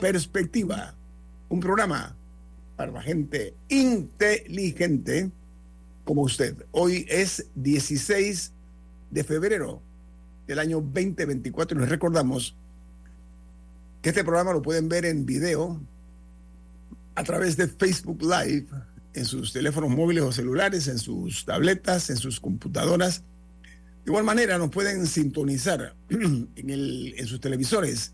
Perspectiva, un programa para la gente inteligente como usted. Hoy es 16 de febrero del año 2024 y les recordamos que este programa lo pueden ver en video a través de Facebook Live en sus teléfonos móviles o celulares, en sus tabletas, en sus computadoras. De igual manera, nos pueden sintonizar en, el, en sus televisores,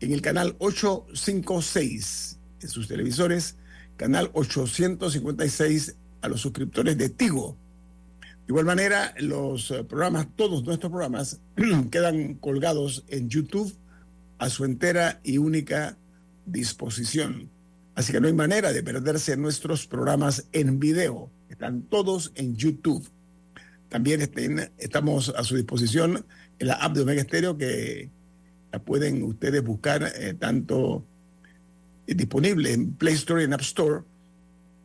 en el canal 856, en sus televisores, canal 856 a los suscriptores de Tigo. De igual manera, los eh, programas, todos nuestros programas, quedan colgados en YouTube a su entera y única disposición. Así que no hay manera de perderse nuestros programas en video. Están todos en YouTube. También estamos a su disposición en la app de Omega Stereo que pueden ustedes buscar eh, tanto eh, disponible en Play Store y en App Store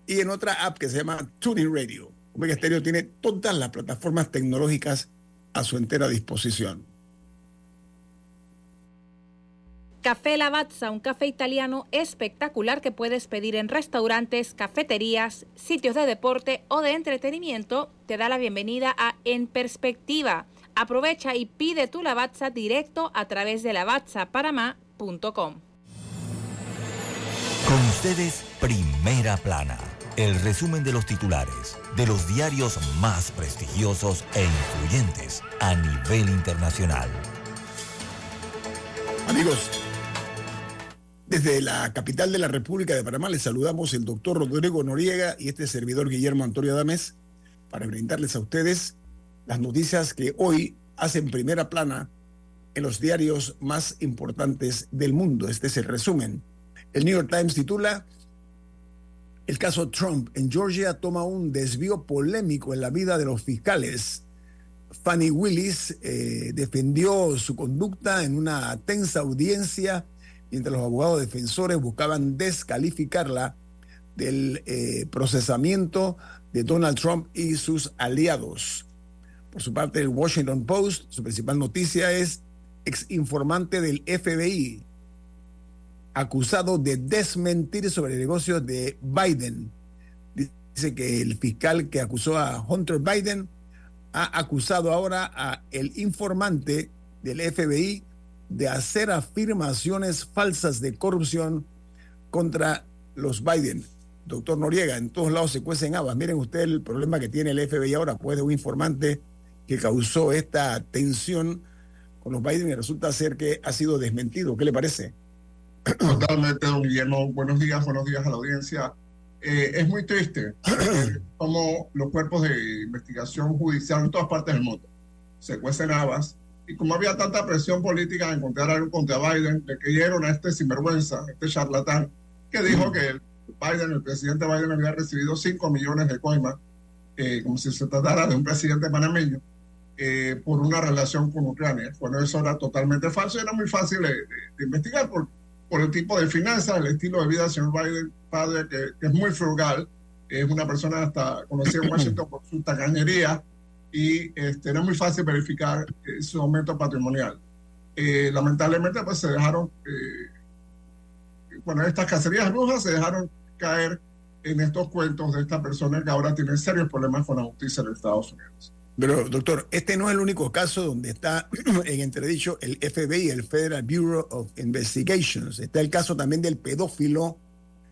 y en otra app que se llama Tuning Radio. Omega Stereo tiene todas las plataformas tecnológicas a su entera disposición. Café Lavazza, un café italiano espectacular que puedes pedir en restaurantes, cafeterías, sitios de deporte o de entretenimiento, te da la bienvenida a En Perspectiva. Aprovecha y pide tu Lavazza directo a través de lavazzapanamá.com. Con ustedes, Primera Plana. El resumen de los titulares de los diarios más prestigiosos e influyentes a nivel internacional. Amigos, desde la capital de la República de Panamá les saludamos el doctor Rodrigo Noriega y este servidor Guillermo Antonio Adames para brindarles a ustedes las noticias que hoy hacen primera plana en los diarios más importantes del mundo. Este es el resumen. El New York Times titula El caso Trump en Georgia toma un desvío polémico en la vida de los fiscales. Fanny Willis eh, defendió su conducta en una tensa audiencia mientras los abogados defensores buscaban descalificarla del eh, procesamiento de Donald Trump y sus aliados. Por su parte, el Washington Post, su principal noticia es ex informante del FBI, acusado de desmentir sobre negocios de Biden. Dice que el fiscal que acusó a Hunter Biden ha acusado ahora a el informante del FBI de hacer afirmaciones falsas de corrupción contra los Biden. Doctor Noriega, en todos lados se cuecen habas. Miren usted el problema que tiene el FBI ahora, pues de un informante que causó esta tensión con los Biden y resulta ser que ha sido desmentido. ¿Qué le parece? Totalmente, don Guillermo. Buenos días, buenos días a la audiencia. Eh, es muy triste ver cómo los cuerpos de investigación judicial en todas partes del mundo se cuecen habas y como había tanta presión política de encontrar algo contra Biden, le creyeron a este sinvergüenza, este charlatán, que dijo que el Biden, el presidente Biden había recibido 5 millones de coimas, eh, como si se tratara de un presidente panameño, eh, por una relación con Ucrania. Bueno, eso era totalmente falso y era muy fácil de, de- de investigar por, por el tipo de finanzas, el estilo de vida del señor Biden, padre, que, que es muy frugal, es una persona hasta conocida en Washington por su tacañería y este, era muy fácil verificar eh, su aumento patrimonial. Eh, lamentablemente, pues se dejaron, eh, bueno, estas cacerías brujas se dejaron caer en estos cuentos de esta persona que ahora tiene serios problemas con la justicia en Estados Unidos. Pero, doctor, este no es el único caso donde está en entredicho el FBI, el Federal Bureau of Investigations. Está el caso también del pedófilo.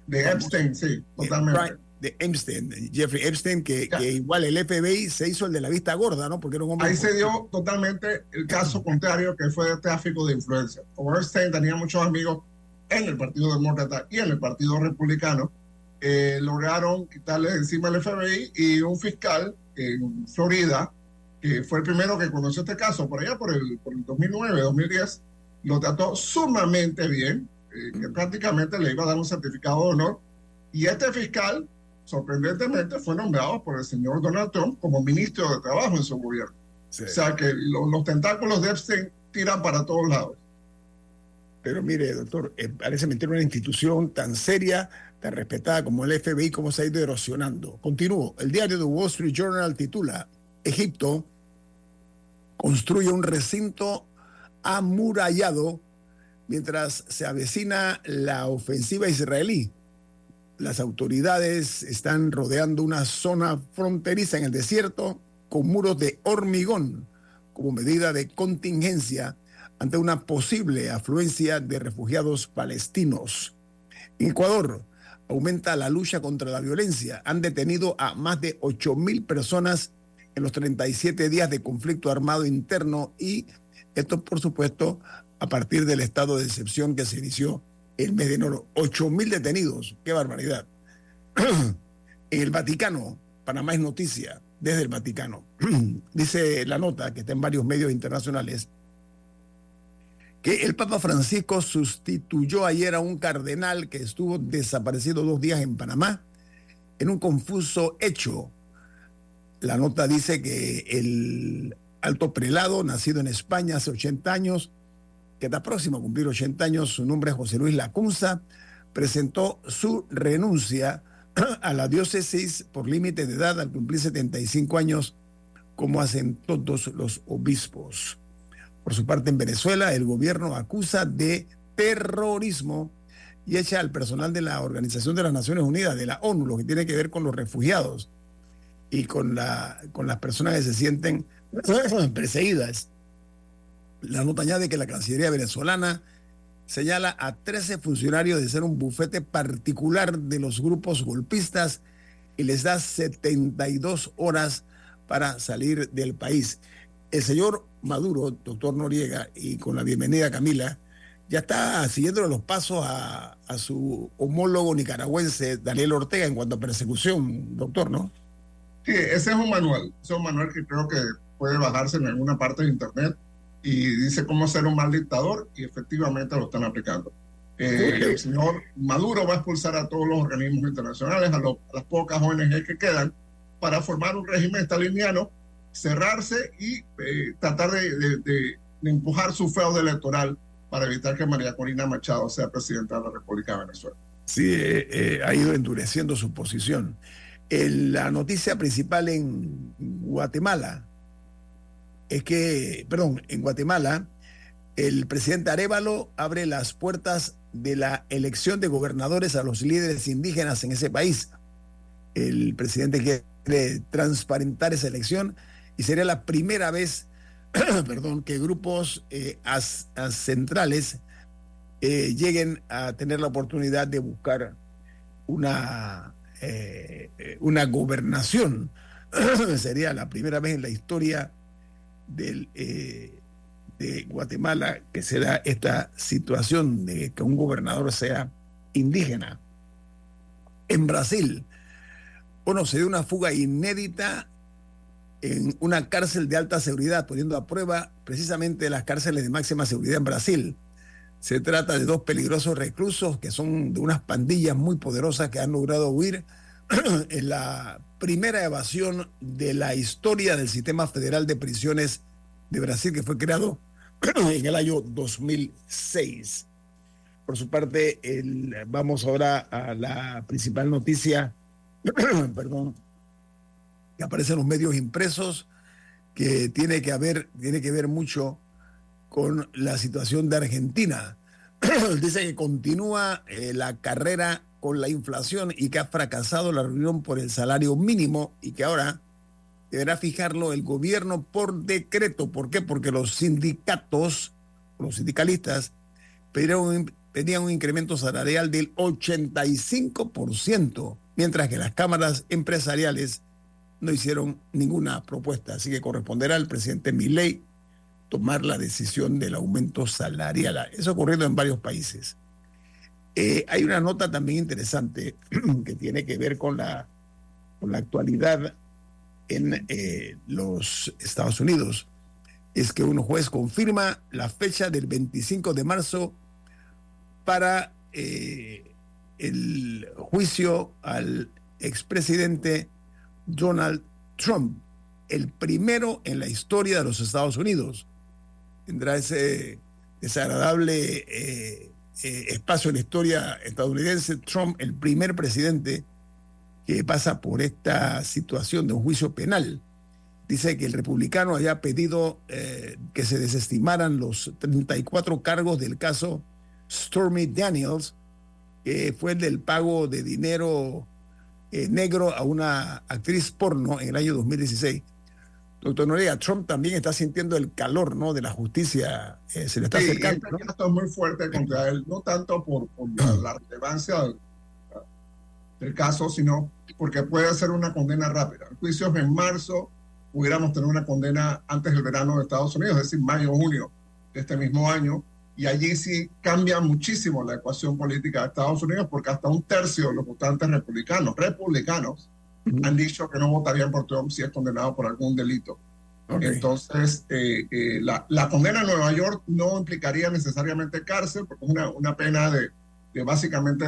De Epstein, sí, totalmente. De Epstein, Jeffrey Epstein, que, que, igual el FBI se hizo el de la vista gorda, ¿no? Porque era un hombre. Ahí se dio totalmente el caso contrario, que fue de tráfico de influencia. Como Epstein tenía muchos amigos en el Partido Demócrata y en el Partido Republicano, eh, lograron quitarle encima el FBI y un fiscal en Florida, que fue el primero que conoció este caso, por allá por el, por el 2009, 2010, lo trató sumamente bien, eh, que prácticamente le iba a dar un certificado de honor. Y este fiscal, sorprendentemente, fue nombrado por el señor Donald Trump como ministro de Trabajo en su gobierno. Sí. O sea que lo, los tentáculos de Epstein tiran para todos lados. Pero mire, doctor, eh, parece meter una institución tan seria, tan respetada como el FBI, como se ha ido erosionando. Continúo. El diario The Wall Street Journal titula, Egipto construye un recinto amurallado mientras se avecina la ofensiva israelí. Las autoridades están rodeando una zona fronteriza en el desierto con muros de hormigón como medida de contingencia ante una posible afluencia de refugiados palestinos. En Ecuador aumenta la lucha contra la violencia. Han detenido a más de 8 mil personas en los 37 días de conflicto armado interno y esto, por supuesto, a partir del estado de excepción que se inició el mes de enero. 8 mil detenidos. ¡Qué barbaridad! en el Vaticano, Panamá es noticia desde el Vaticano. Dice la nota que está en varios medios internacionales que el Papa Francisco sustituyó ayer a un cardenal que estuvo desaparecido dos días en Panamá en un confuso hecho. La nota dice que el alto prelado, nacido en España hace 80 años, que está próximo a cumplir 80 años, su nombre es José Luis Lacunza, presentó su renuncia a la diócesis por límite de edad al cumplir 75 años, como hacen todos los obispos. Por su parte, en Venezuela, el gobierno acusa de terrorismo y echa al personal de la Organización de las Naciones Unidas, de la ONU, lo que tiene que ver con los refugiados y con, la, con las personas que se sienten perseguidas. La nota añade que la Cancillería venezolana señala a 13 funcionarios de ser un bufete particular de los grupos golpistas y les da 72 horas para salir del país. El señor Maduro, doctor Noriega, y con la bienvenida Camila, ya está siguiendo los pasos a, a, su homólogo nicaragüense, Daniel Ortega, en cuanto a persecución, doctor, ¿no? Sí, ese es un manual, es un manual que creo que puede bajarse en alguna parte de Internet y dice cómo ser un mal dictador y efectivamente lo están aplicando. Eh, el señor Maduro va a expulsar a todos los organismos internacionales, a, lo, a las pocas ONG que quedan, para formar un régimen staliniano cerrarse y eh, tratar de, de, de, de, empujar su fraude electoral para evitar que María Corina Machado sea presidenta de la República de Venezuela. Sí, eh, ha ido endureciendo su posición. La noticia principal en Guatemala es que, perdón, en Guatemala, el presidente Arevalo abre las puertas de la elección de gobernadores a los líderes indígenas en ese país. El presidente quiere transparentar esa elección y sería la primera vez, perdón, que grupos eh, as centrales eh, lleguen a tener la oportunidad de buscar una, eh, una gobernación. sería la primera vez en la historia del, eh, de Guatemala que se da esta situación de que un gobernador sea indígena. En Brasil, bueno, se dio una fuga inédita en una cárcel de alta seguridad, poniendo a prueba precisamente las cárceles de máxima seguridad en Brasil. Se trata de dos peligrosos reclusos que son de unas pandillas muy poderosas que han logrado huir en la primera evasión de la historia del sistema federal de prisiones de Brasil que fue creado en el año 2006. Por su parte, vamos ahora a la principal noticia, perdón, que aparece en los medios impresos, que tiene que, tiene que ver mucho con la situación de Argentina. Dice que continúa eh, la carrera con la inflación y que ha fracasado la reunión por el salario mínimo y que ahora deberá fijarlo el gobierno por decreto. ¿Por qué? Porque los sindicatos, los sindicalistas, pedían, pedían un incremento salarial del 85%, mientras que las cámaras empresariales no hicieron ninguna propuesta. Así que corresponderá al presidente Milei tomar la decisión del aumento salarial. Eso ha ocurrido en varios países. Eh, hay una nota también interesante que tiene que ver con la, con la actualidad en eh, los Estados Unidos. Es que un juez confirma la fecha del 25 de marzo para eh, el juicio al expresidente Donald Trump, el primero en la historia de los Estados Unidos. Tendrá ese desagradable eh, eh, espacio en la historia estadounidense, Trump, el primer presidente que pasa por esta situación de un juicio penal. Dice que el republicano haya pedido eh, que se desestimaran los 34 cargos del caso Stormy Daniels, que fue el del pago de dinero negro a una actriz porno en el año 2016. Doctor Noriega, Trump también está sintiendo el calor ¿no? de la justicia, eh, se le está Sí, acercando. este ¿no? muy fuerte contra él, no tanto por, por la, la relevancia del, del caso, sino porque puede ser una condena rápida. El juicio es en marzo, pudiéramos tener una condena antes del verano de Estados Unidos, es decir, mayo o junio de este mismo año, y allí sí cambia muchísimo la ecuación política de Estados Unidos, porque hasta un tercio de los votantes republicanos, republicanos. Han dicho que no votarían por Trump si es condenado por algún delito. Ok. Entonces, eh, eh, la, la condena en Nueva York no implicaría necesariamente cárcel, porque es una, una pena de, de básicamente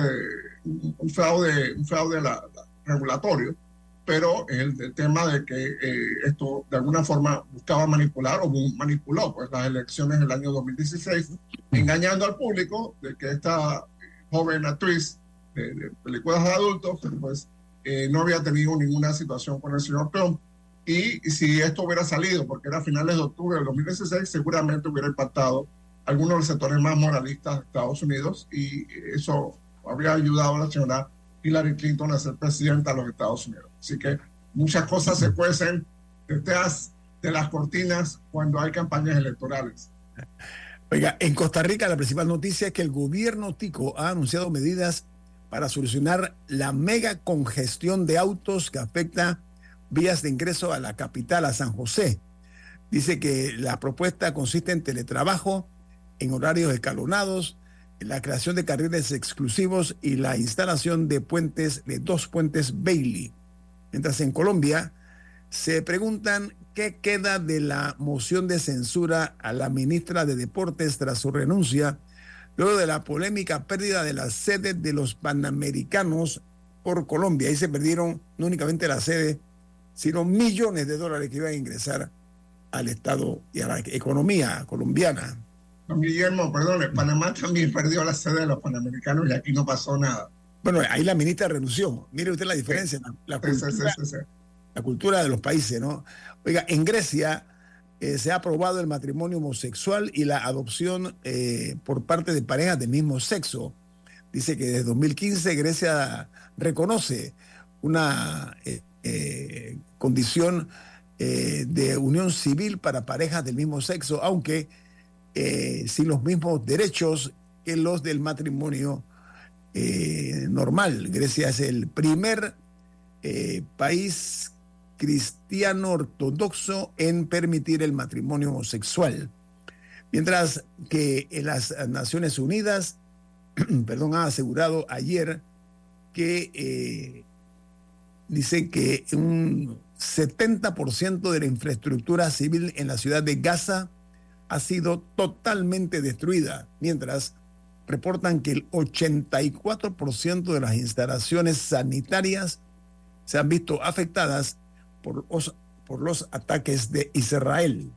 un un fraude, un fraude la- la- regulatorio, pero el, el tema de que eh, esto de alguna forma buscaba manipular o manipuló pues, las elecciones del año 2016, engañando al público de que esta joven actriz de, de películas de adultos pues, eh, no había tenido ninguna situación con el señor Trump. Y si esto hubiera salido, porque era a finales de octubre del 2016, seguramente hubiera impactado algunos de los sectores más moralistas de Estados Unidos y eso habría ayudado a la señora Hillary Clinton a ser presidenta de los Estados Unidos. Así que muchas cosas se cuecen detrás de las cortinas cuando hay campañas electorales. Oiga, en Costa Rica la principal noticia es que el gobierno tico ha anunciado medidas para solucionar la mega congestión de autos que afecta vías de ingreso a la capital, a San José. Dice que la propuesta consiste en teletrabajo, en horarios escalonados, en la creación de carriles exclusivos y la instalación de puentes, de dos puentes Bailey. Mientras en Colombia se preguntan qué queda de la moción de censura a la ministra de Deportes tras su renuncia, luego de la polémica pérdida de la sede de los Panamericanos por Colombia. Ahí se perdieron no únicamente la sede, sino millones de dólares que iban a ingresar al Estado y a la economía colombiana. Don Guillermo, perdone, Panamá también perdió la sede de los Panamericanos y aquí no pasó nada. Bueno, ahí la ministra renunció. Mire usted la diferencia, la, la Sí, sí, sí, cultura sí, sí. la cultura de los países, ¿no? Oiga, en Grecia eh, se ha aprobado el matrimonio homosexual y la adopción eh, por parte de parejas del mismo sexo. Dice que desde 2015 Grecia reconoce una eh, condición de unión civil para parejas del mismo sexo, aunque sin los mismos derechos que los del matrimonio normal. Grecia es el primer país cristiano ortodoxo en permitir el matrimonio homosexual. Mientras que en las Naciones Unidas, perdón, ha asegurado ayer que eh, dice que un 70% de la infraestructura civil en la ciudad de Gaza ha sido totalmente destruida, mientras reportan que el 84% de las instalaciones sanitarias se han visto afectadas por los, por los ataques de Israel.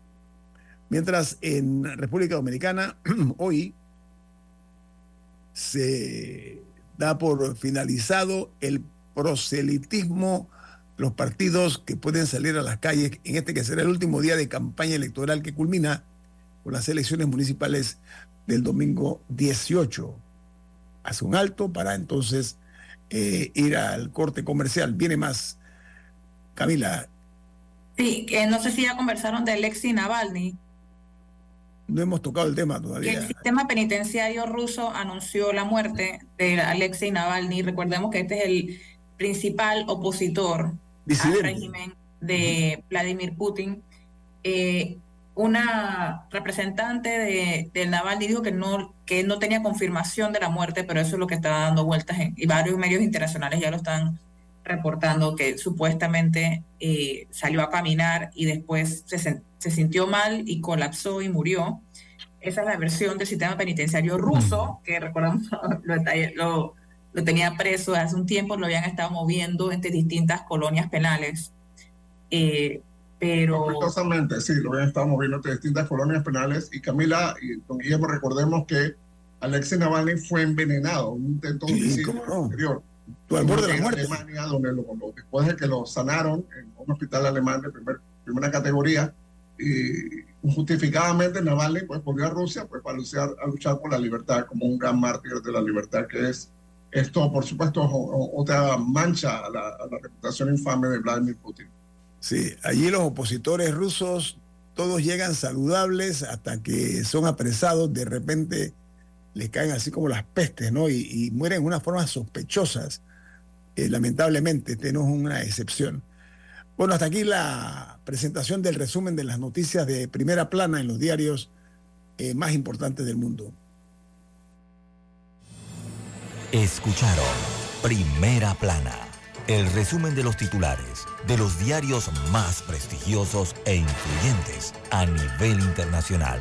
Mientras en República Dominicana hoy se da por finalizado el proselitismo, los partidos que pueden salir a las calles en este que será el último día de campaña electoral que culmina por las elecciones municipales del domingo 18. Hace un alto para entonces eh, ir al corte comercial. Viene más. Camila, Sí, que no sé si ya conversaron de Alexei Navalny. no hemos tocado el tema todavía. el sistema penitenciario ruso anunció la muerte de Alexei Navalny. Recordemos que este es el principal opositor al régimen de Vladimir Putin. Eh, una representante de, del Navalny dijo que no, que no tenía confirmación de la muerte, pero eso es lo que está dando vueltas en, y varios medios internacionales ya lo están reportando, que supuestamente eh, salió a caminar y después se, se sintió mal y colapsó y murió. Esa es la versión del sistema penitenciario ruso, que recordamos lo, lo- lo tenía preso hace un tiempo, lo habían estado moviendo entre distintas colonias penales. Eh, pero Sospechosamente, sí, lo habían estado moviendo entre distintas colonias penales. Y Camila y don Guillermo, recordemos que Alexei Navalny fue envenenado en un intento de Sí, homicidio no. anterior. Tú al borde de la en muerte. Alemania, donde lo- después de que lo sanaron en un hospital alemán de primer- primera categoría, y justificadamente Navalny pues volvió a Rusia pues para luchar, a luchar por la libertad como un gran mártir de la libertad que es esto por supuesto otra mancha a la, a la reputación infame de Vladimir Putin. Sí, allí los opositores rusos todos llegan saludables hasta que son apresados, de repente les caen así como las pestes, ¿no? Y, mueren de unas formas sospechosas. Eh, lamentablemente, este no es una excepción. Bueno, hasta aquí la presentación del resumen de las noticias de primera plana en los diarios eh, más importantes del mundo. Escucharon Primera Plana, el resumen de los titulares de los diarios más prestigiosos e influyentes a nivel internacional.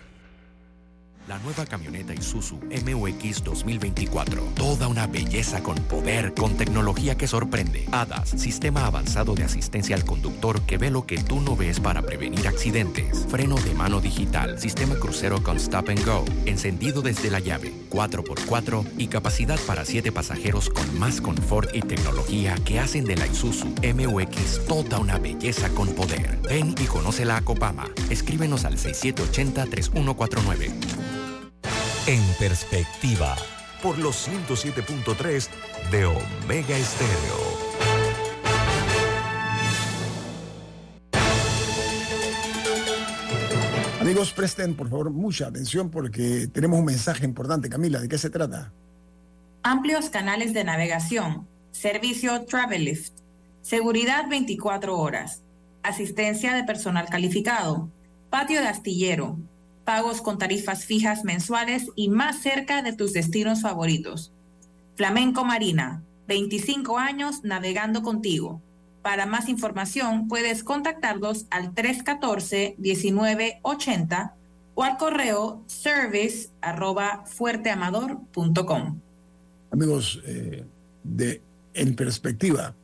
La nueva camioneta Isuzu MUX 2024. Toda una belleza con poder, con tecnología que sorprende. ADAS, sistema avanzado de asistencia al conductor que ve lo que tú no ves para prevenir accidentes. Freno de mano digital, sistema crucero con stop and go, encendido desde la llave, 4x4 y capacidad para 7 pasajeros con más confort y tecnología que hacen de la Isuzu MUX toda una belleza con poder. Ven y conoce la Copama. Escríbenos al 6780-3149. En perspectiva, por los 107.3 de Omega Estéreo. Amigos, presten por favor mucha atención porque tenemos un mensaje importante. Camila, ¿de qué se trata? amplios canales de navegación, servicio Travelift, seguridad 24 horas, asistencia de personal calificado, patio de astillero, pagos con tarifas fijas mensuales y más cerca de tus destinos favoritos. Flamenco Marina, 25 años navegando contigo. Para más información puedes contactarlos al 314-1980 o al correo service arroba fuerteamador.com. Amigos, eh, de En Perspectiva.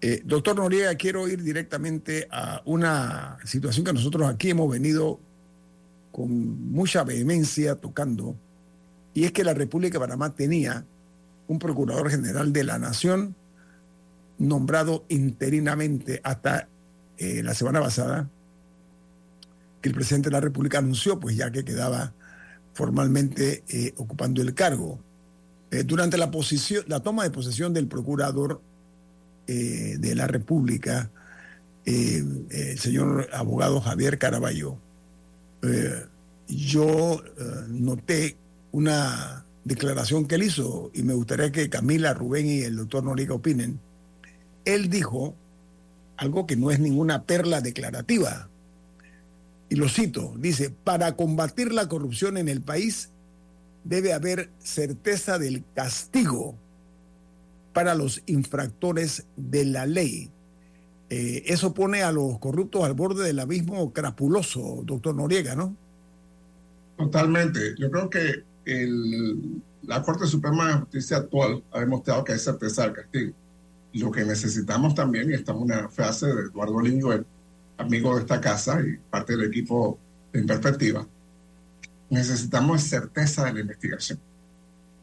Eh, doctor Noriega, quiero ir directamente a una situación que nosotros aquí hemos venido con mucha vehemencia tocando, y es que la República de Panamá tenía un procurador general de la Nación nombrado interinamente hasta eh, la semana pasada, que el presidente de la República anunció, pues ya que quedaba formalmente eh, ocupando el cargo. Eh, durante la, la toma de posesión del procurador de la República, el señor abogado Javier Caraballo, yo noté una declaración que él hizo y me gustaría que Camila, Rubén y el doctor Noriega opinen. Él dijo algo que no es ninguna perla declarativa, y lo cito, dice, para combatir la corrupción en el país debe haber certeza del castigo para los infractores de la ley. Eh, eso pone a los corruptos al borde del abismo crapuloso, doctor Noriega, ¿no? Totalmente. Yo creo que la Corte Suprema de Justicia actual ha demostrado que hay certeza del castigo. Lo que necesitamos también, y estamos en una frase de Eduardo Linguel, amigo de esta casa y parte del equipo de Perspectiva, necesitamos certeza de la investigación.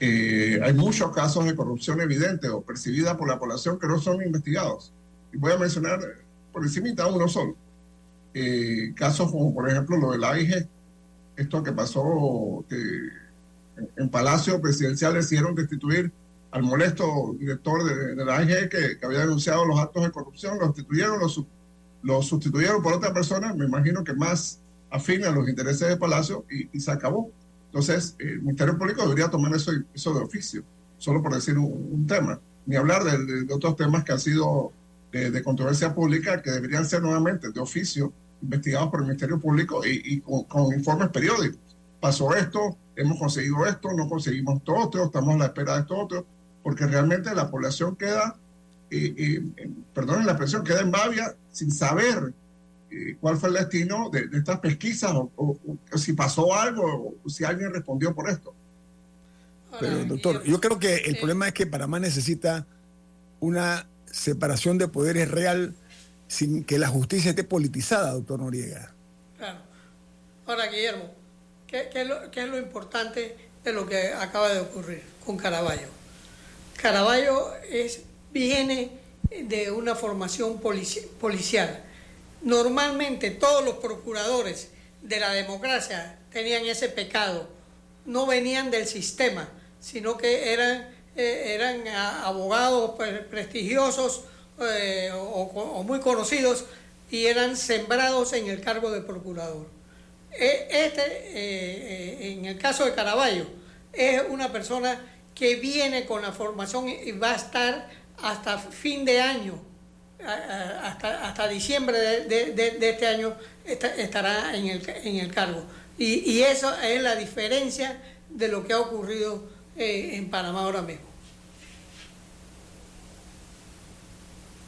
Eh, hay muchos casos de corrupción evidente o percibida por la población que no son investigados. Voy a mencionar por encima uno solo. Eh, casos como, por ejemplo, lo del AIG, esto que pasó que en Palacio Presidencial decidieron destituir al molesto director de, de la AIG que, había denunciado los actos de corrupción, lo destituyeron, lo, sustituyeron por otra persona, me imagino que más afín a los intereses de Palacio y, se acabó. Entonces, el Ministerio Público debería tomar eso de oficio, solo por decir un, tema, ni hablar de, otros temas que han sido de, controversia pública que deberían ser nuevamente de oficio, investigados por el Ministerio Público y, con, informes periódicos. Pasó esto, hemos conseguido esto, no conseguimos esto otro, estamos a la espera de esto otro, porque realmente la población queda eh, perdón la expresión, queda en Bavia sin saber eh, cuál fue el destino de, estas pesquisas o, si pasó algo o si alguien respondió por esto. Pero doctor, yo creo que el problema es que Panamá necesita una separación de poderes real sin que la justicia esté politizada, doctor Noriega. Claro. Ahora, Guillermo, ¿qué, es lo, ¿qué, es lo, importante de lo que acaba de ocurrir con Caraballo? Caraballo es viene de una formación policial. Normalmente todos los procuradores de la democracia tenían ese pecado, no venían del sistema, sino que eran, eh, eran abogados prestigiosos eh, o, muy conocidos y eran sembrados en el cargo de procurador. E, este, eh, en el caso de Caraballo, es una persona que viene con la formación y va a estar hasta fin de año, hasta, hasta diciembre de, este año estará en el, en el cargo. Y, y, eso es la diferencia de lo que ha ocurrido eh, en Panamá ahora mismo.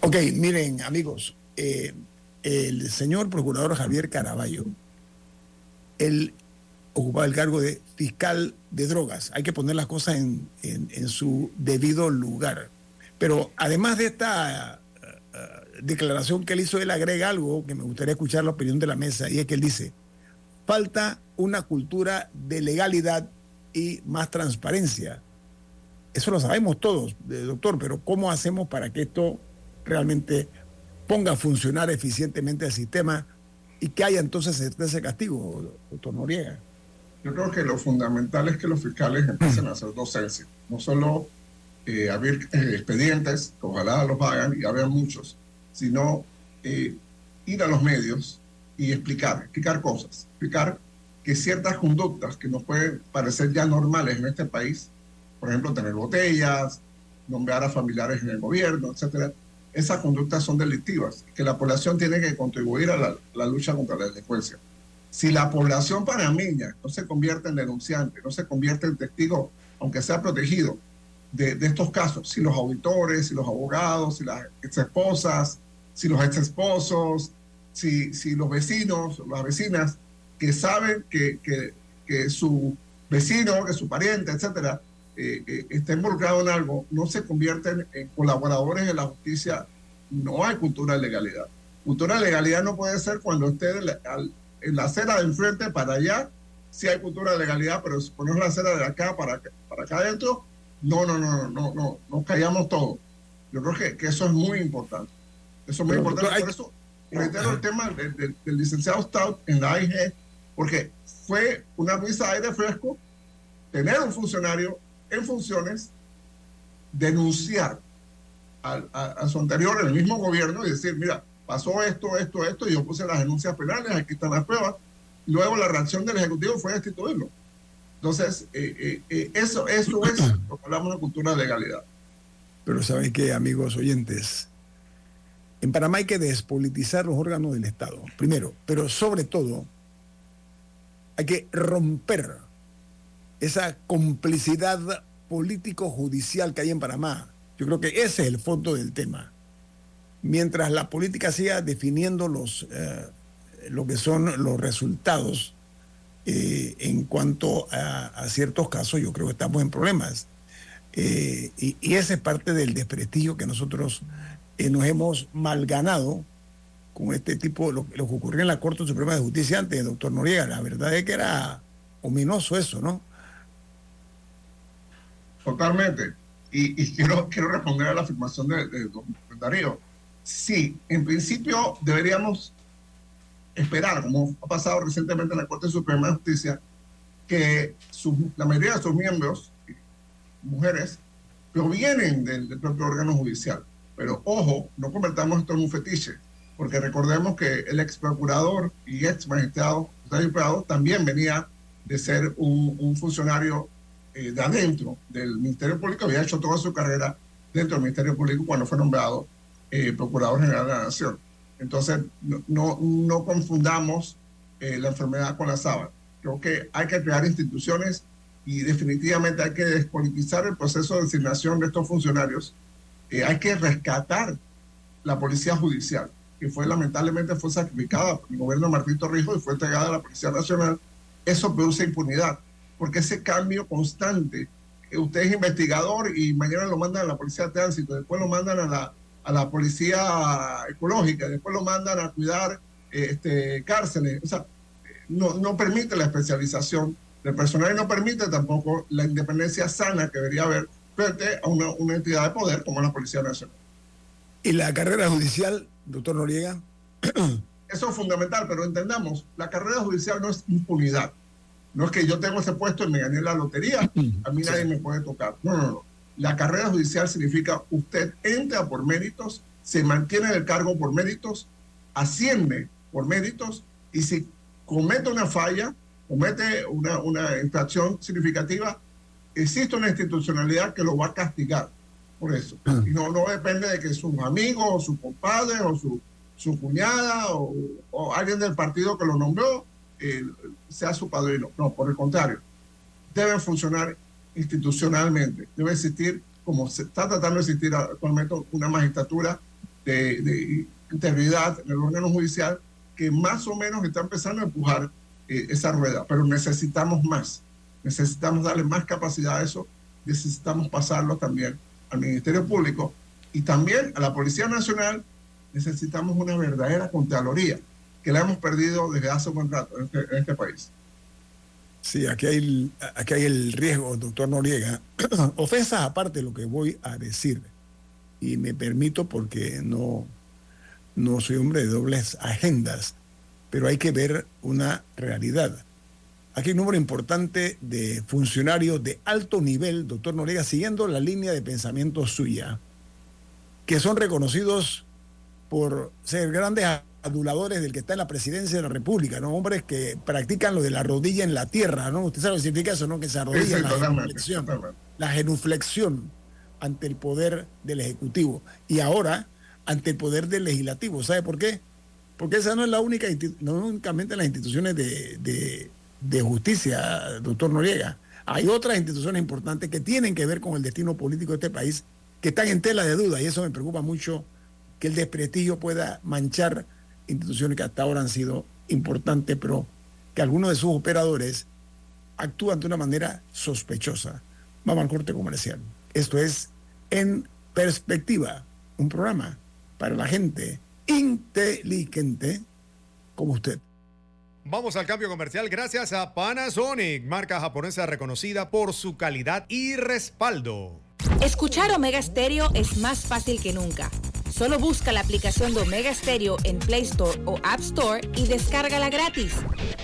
Ok, miren amigos, eh, el señor procurador Javier Caraballo, él ocupaba el cargo de fiscal de drogas. Hay que poner las cosas en, en su debido lugar. Pero además de esta eh, declaración que él hizo, él agrega algo que me gustaría escuchar la opinión de la mesa, y es que él dice, falta una cultura de legalidad y más transparencia. Eso lo sabemos todos, doctor, pero ¿cómo hacemos para que esto realmente ponga a funcionar eficientemente el sistema y que haya entonces de castigo, doctor Noriega? Yo creo que lo fundamental es que los fiscales empiecen a hacer docencia, no solo eh, abrir eh, expedientes, ojalá los hagan y haber muchos, sino eh, ir a los medios y explicar, explicar cosas, explicar que ciertas conductas que nos pueden parecer ya normales en este país, por ejemplo, tener botellas, nombrar a familiares en el gobierno, etcétera, esas conductas son delictivas, que la población tiene que contribuir a la, lucha contra la delincuencia. Si la población panameña no se convierte en denunciante, no se convierte en testigo, aunque sea protegido, de, estos casos, si los auditores, si los abogados, si las ex esposas, si los ex esposos, si, si los vecinos, las vecinas que saben que, que, que su vecino, que su pariente, etcétera, eh, eh, está involucrado en algo, no se convierten en colaboradores de la justicia, no hay cultura de legalidad. Cultura de legalidad no puede ser cuando esté en la acera de enfrente para allá, sí hay cultura de legalidad, pero si pones la acera de acá para, para acá adentro, no, no, no, no, no, nos callamos todo. Yo creo que, que eso es muy importante. Eso es muy importante. hay, por eso, reitero el tema del, del- del licenciado Stout en la AIG, porque fue una brisa de aire fresco tener un funcionario en funciones, denunciar a, a su anterior en el mismo gobierno y decir, mira, pasó esto, esto, esto, y yo puse las denuncias penales, aquí están las pruebas. Luego la reacción del Ejecutivo fue destituirlo. Entonces, eh, eh, eh, eso, eso es lo que hablamos de cultura de legalidad. Pero saben qué, amigos oyentes, en Panamá hay que despolitizar los órganos del Estado, primero, pero sobre todo hay que romper esa complicidad político-judicial que hay en Panamá. Yo creo que ese es el fondo del tema. Mientras la política siga definiendo los, eh, lo que son los resultados eh, en cuanto a, ciertos casos, yo creo que estamos en problemas. Eh, y, y esa es parte del desprestigio que nosotros nos hemos malganado con este tipo, lo, lo que ocurrió en la Corte Suprema de Justicia antes, doctor Noriega. La verdad es que era ominoso eso, ¿no? Totalmente. Y, quiero, quiero responder a la afirmación de, de Darío. Sí, en principio deberíamos esperar, como ha pasado recientemente en la Corte Suprema de Justicia, que la mayoría de sus miembros, mujeres, provienen del, del propio órgano judicial. Pero ojo, no convertamos esto en un fetiche, porque recordemos que el ex procurador y ex magistrado también venía de ser un, un funcionario eh, de adentro del Ministerio Público, había hecho toda su carrera dentro del Ministerio Público cuando fue nombrado eh, Procurador General de la Nación. Entonces, no, no, confundamos eh, la enfermedad con la sábana. Creo que hay que crear instituciones y definitivamente hay que despolitizar el proceso de designación de estos funcionarios. Hay que rescatar la policía judicial, que fue lamentablemente fue sacrificada por el gobierno de Martín Torrijos y fue entregada a la Policía Nacional. Eso produce impunidad, porque ese cambio constante, que usted es investigador y mañana lo mandan a la Policía de Tránsito, después lo mandan a la, a la Policía Ecológica, después lo mandan a cuidar eh, este, cárceles. O sea, no, no permite la especialización del personal y no permite tampoco la independencia sana que debería haber frente a una, una entidad de poder como la Policía Nacional. Y la carrera judicial, doctor Noriega. Eso es fundamental, pero entendamos, la carrera judicial no es impunidad. No es que yo tengo ese puesto y me gané la lotería, a mí nadie me puede tocar. No, no, no. La carrera judicial significa usted entra por méritos, se mantiene en el cargo por méritos, asciende por méritos y si comete una falla, comete una, una infracción significativa, existe una institucionalidad que lo va a castigar por eso. No, no depende de que sus amigos, o su compadre, o su, su cuñada, o, alguien del partido que lo nombró, eh, sea su padrino. No, por el contrario, deben funcionar institucionalmente. Debe existir, como se está tratando de existir actualmente, una magistratura de, de integridad en el órgano judicial que más o menos está empezando a empujar eh, esa rueda, pero necesitamos más. Necesitamos darle más capacidad a eso, necesitamos pasarlo también al Ministerio Público y también a la Policía Nacional. Necesitamos una verdadera Contraloría, que la hemos perdido desde hace un buen rato en este, este país. Sí, aquí hay, aquí hay el riesgo, doctor Noriega. Ofensas aparte lo que voy a decir. Y me permito porque no, no soy hombre de dobles agendas, pero hay que ver una realidad. Aquí hay un número importante de funcionarios de alto nivel, doctor Noriega, siguiendo la línea de pensamiento suya, que son reconocidos por ser grandes aduladores del que está en la presidencia de la República, ¿no? Hombres que practican lo de la rodilla en la tierra, ¿no? Usted sabe lo que significa eso, ¿no? Que se arrodilla sí, en la genuflexión. La genuflexión ante el poder del Ejecutivo y ahora ante el poder del Legislativo. ¿Sabe por qué? Porque esa no es la única, no únicamente las instituciones de, de- de justicia, doctor Noriega. Hay otras instituciones importantes que tienen que ver con el destino político de este país que están en tela de duda y eso me preocupa mucho que el desprestigio pueda manchar instituciones que hasta ahora han sido importantes, pero que algunos de sus operadores actúan de una manera sospechosa. Vamos al corte comercial. Esto es En Perspectiva, un programa para la gente inteligente como usted. Vamos al cambio comercial gracias a Panasonic, marca japonesa reconocida por su calidad y respaldo. Escuchar Omega Stereo es más fácil que nunca. Solo busca la aplicación de Omega Stereo en Play Store o App Store y descárgala gratis.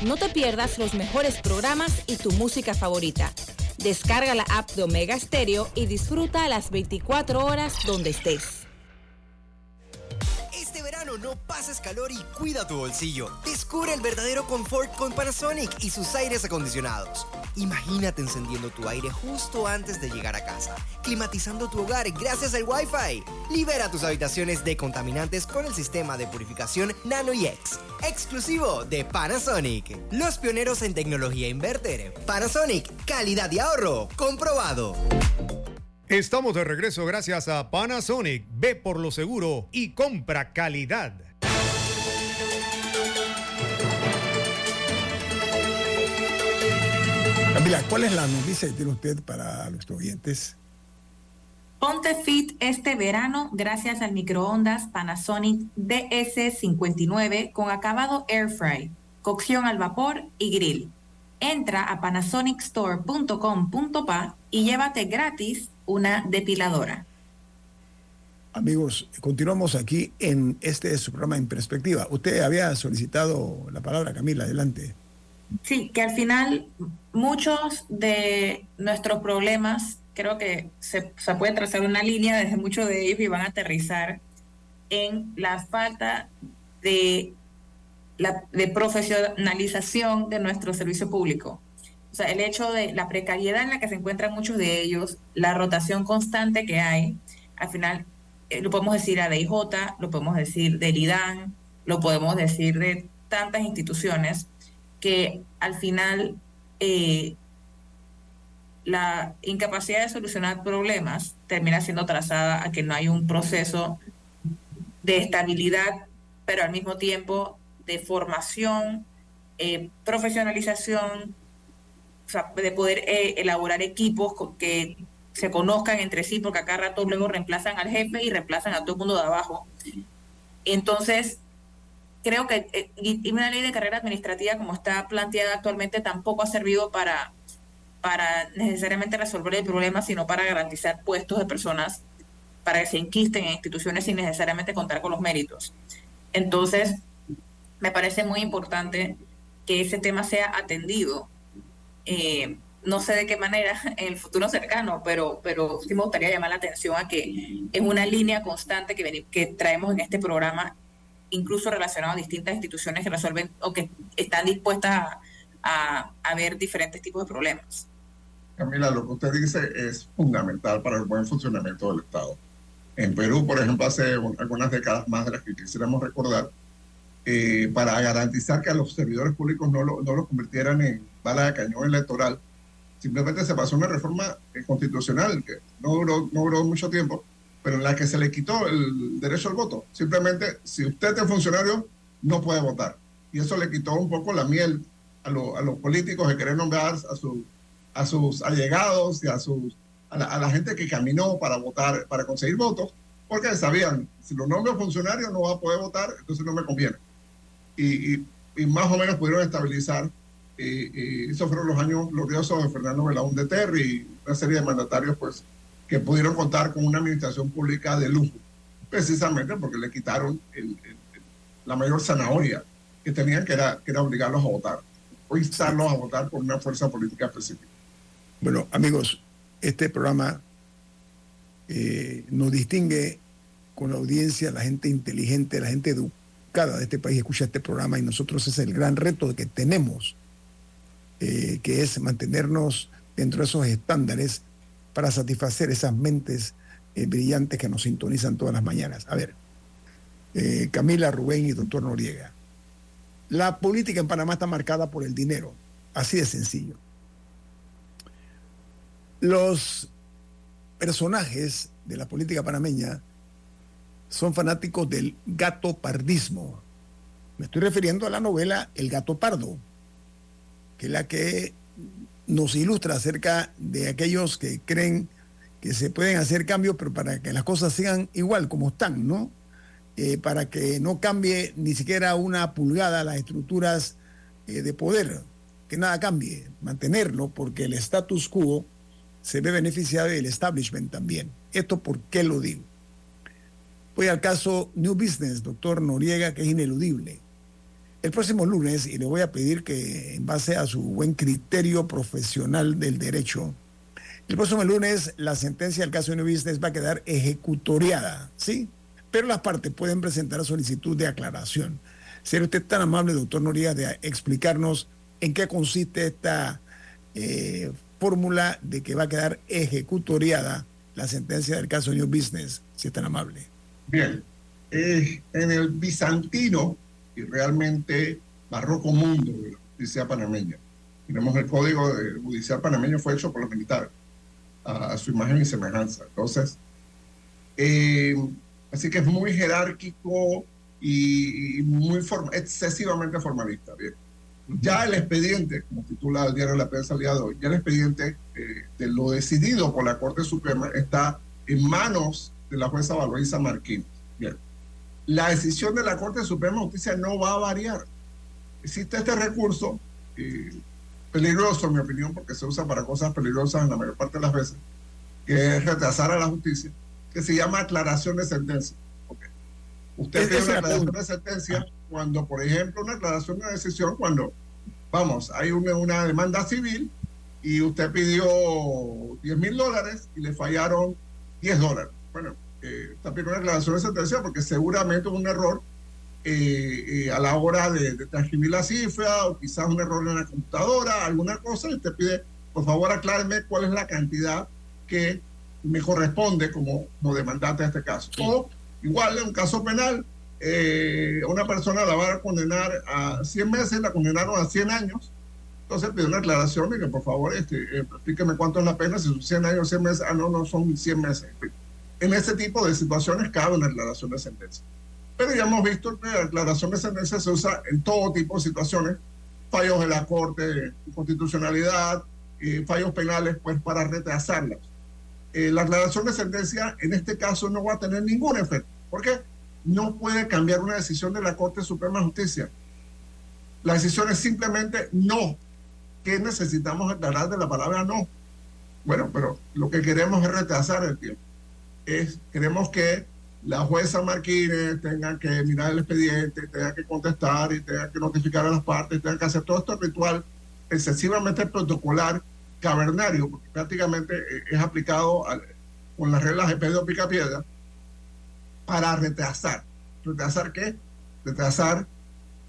No te pierdas los mejores programas y tu música favorita. Descarga la app de Omega Stereo y disfruta las 24 horas donde estés. No pases calor y cuida tu bolsillo. Descubre el verdadero confort con Panasonic y sus aires acondicionados. Imagínate encendiendo tu aire justo antes de llegar a casa, climatizando tu hogar gracias al Wi-Fi. Libera tus habitaciones de contaminantes con el sistema de purificación Nano exclusivo de Panasonic. Los pioneros en tecnología inverter. Panasonic, calidad y ahorro, comprobado. Estamos de regreso gracias a Panasonic. Ve por lo seguro y compra calidad. Camila, ¿cuál es la noticia que tiene usted para los oyentes? Ponte fit este verano gracias al microondas Panasonic DS59 con acabado air fry, cocción al vapor y grill. Entra a panasonicstore.com.pa y llévate gratis una depiladora. Amigos, continuamos aquí en este su programa en perspectiva. Usted había solicitado la palabra, Camila, adelante. Sí, que al final muchos de nuestros problemas creo que se, se puede trazar una línea desde muchos de ellos y van a aterrizar en la falta de, la, de profesionalización de nuestro servicio público. Sea, el hecho de la precariedad en la que se encuentran muchos de ellos, la rotación constante que hay, al final eh, lo podemos decir a DIJ, lo podemos decir del IDAN, lo podemos decir de tantas instituciones que al final eh, la incapacidad de solucionar problemas termina siendo trazada a que no hay un proceso de estabilidad, pero al mismo tiempo de formación, eh, profesionalización, de poder eh, elaborar equipos que se conozcan entre sí, porque acá rato luego reemplazan al jefe y reemplazan a todo el mundo de abajo. Entonces, creo que eh, y una ley de carrera administrativa como está planteada actualmente tampoco ha servido para, para necesariamente resolver el problema, sino para garantizar puestos de personas para que se enquisten en instituciones sin necesariamente contar con los méritos. Entonces, me parece muy importante que ese tema sea atendido. Eh, no sé de qué manera en el futuro cercano, pero, pero sí me gustaría llamar la atención a que es una línea constante que, que traemos en este programa, incluso relacionado a distintas instituciones que resuelven o que están dispuestas a, a- ver diferentes tipos de problemas. Camila, lo que usted dice es fundamental para el buen funcionamiento del Estado. En Perú, por ejemplo, hace un- algunas décadas más de las que quisiéramos recordar, eh, para garantizar que a los servidores públicos no lo, no lo convirtieran en bala de cañón electoral, simplemente se pasó una reforma eh, constitucional que no duró, no duró mucho tiempo, pero en la que se le quitó el derecho al voto. Simplemente, si usted es funcionario, no puede votar. Y eso le quitó un poco la miel a, lo- a los políticos de querer nombrar a, su, a sus allegados y a, sus, a, la, a la gente que caminó para votar, para conseguir votos, porque sabían, si lo nombro funcionario no va a poder votar, entonces no me conviene. Y, y- y más o menos pudieron estabilizar. Y, y fueron los años gloriosos de Fernando Belaúnde Terry y una serie de mandatarios pues, que pudieron contar con una administración pública de lujo, precisamente porque le quitaron la mayor zanahoria que tenían, que era, que era obligarlos a votar o instarlos a votar por una fuerza política específica. Bueno, amigos, este programa eh, nos distingue con la audiencia, la gente inteligente, la gente educada de este país escucha este programa y nosotros es el gran reto que tenemos, eh, que es mantenernos dentro de esos estándares para satisfacer esas mentes eh, brillantes que nos sintonizan todas las mañanas. A ver, eh, Camila, Rubén y doctor Noriega. La política en Panamá está marcada por el dinero, así de sencillo. Los personajes de la política panameña son fanáticos del gato pardismo. Me estoy refiriendo a la novela El gato pardo, que es la que nos ilustra acerca de aquellos que creen que se pueden hacer cambios, pero para que las cosas sigan igual como están, ¿no? Eh, para que no cambie ni siquiera una pulgada las estructuras eh, de poder, que nada cambie, mantenerlo, porque el status quo se ve beneficiado y el establishment también. ¿Esto por qué lo digo? Voy al caso New Business, doctor Noriega, que es ineludible. El próximo lunes, y le voy a pedir que en base a su buen criterio profesional del derecho, el próximo lunes la sentencia del caso New Business va a quedar ejecutoriada, ¿sí? Pero las partes pueden presentar solicitud de aclaración. ¿Sería usted tan amable, doctor Noriega, de explicarnos en qué consiste esta eh, fórmula de que va a quedar ejecutoriada la sentencia del caso New Business, si es tan amable? Bien, eh, en el bizantino y realmente barroco mundo de la justicia panameña, tenemos el código judicial panameño fue hecho por los militares a, su imagen y semejanza. Entonces, eh, así que es muy jerárquico y, muy excesivamente formalista. Bien. Ya el expediente, como titula el diario La Prensa día de hoy, ya el expediente eh, de lo decidido por la Corte Suprema está en manos de la jueza Valoisa Marquín. La decisión de la Corte Suprema de Justicia no va a variar. Existe este recurso, eh, peligroso en mi opinión, porque se usa para cosas peligrosas en la mayor parte de las veces, que es retrasar a la justicia, que se llama aclaración de sentencia. Usted tiene una aclaración de sentencia cuando, por ejemplo, una aclaración de decisión, cuando, vamos, hay una, una demanda civil y usted pidió 10 mil dólares y le fallaron 10 dólares. Bueno, eh, pidiendo una aclaración de sentencia porque seguramente hubo un error eh, eh, a la hora de, transcribir la cifra o quizás un error en la computadora, alguna cosa, y usted pide, por favor, acláreme cuál es la cantidad que me corresponde como, como demandante en este caso. O igual en un caso penal, eh, una persona la va a condenar a 100 meses, la condenaron a 100 años, entonces pide una aclaración y que por favor este, explíqueme cuánto es la pena, si son 100 años, 100 meses, ah, no, no son 100 meses. En ese tipo de situaciones cabe una aclaración de sentencia. Pero ya hemos visto que la declaración de sentencia se usa en todo tipo de situaciones, fallos de la Corte, constitucionalidad, eh, fallos penales, pues para retrasarlas. Eh, la aclaración de sentencia en este caso no va a tener ningún efecto. ¿Por qué? No puede cambiar una decisión de la Corte Suprema de Justicia. La decisión es simplemente no. ¿Qué necesitamos aclarar de la palabra no? Bueno, pero lo que queremos es retrasar el tiempo. Es, queremos que la jueza Martínez tenga que mirar el expediente, tenga que contestar y tenga que notificar a las partes, tenga que hacer todo este ritual excesivamente protocolar, cavernario, porque prácticamente eh, es aplicado con las reglas de Pedro Picapiedra, para retrasar. ¿Retrasar qué? Retrasar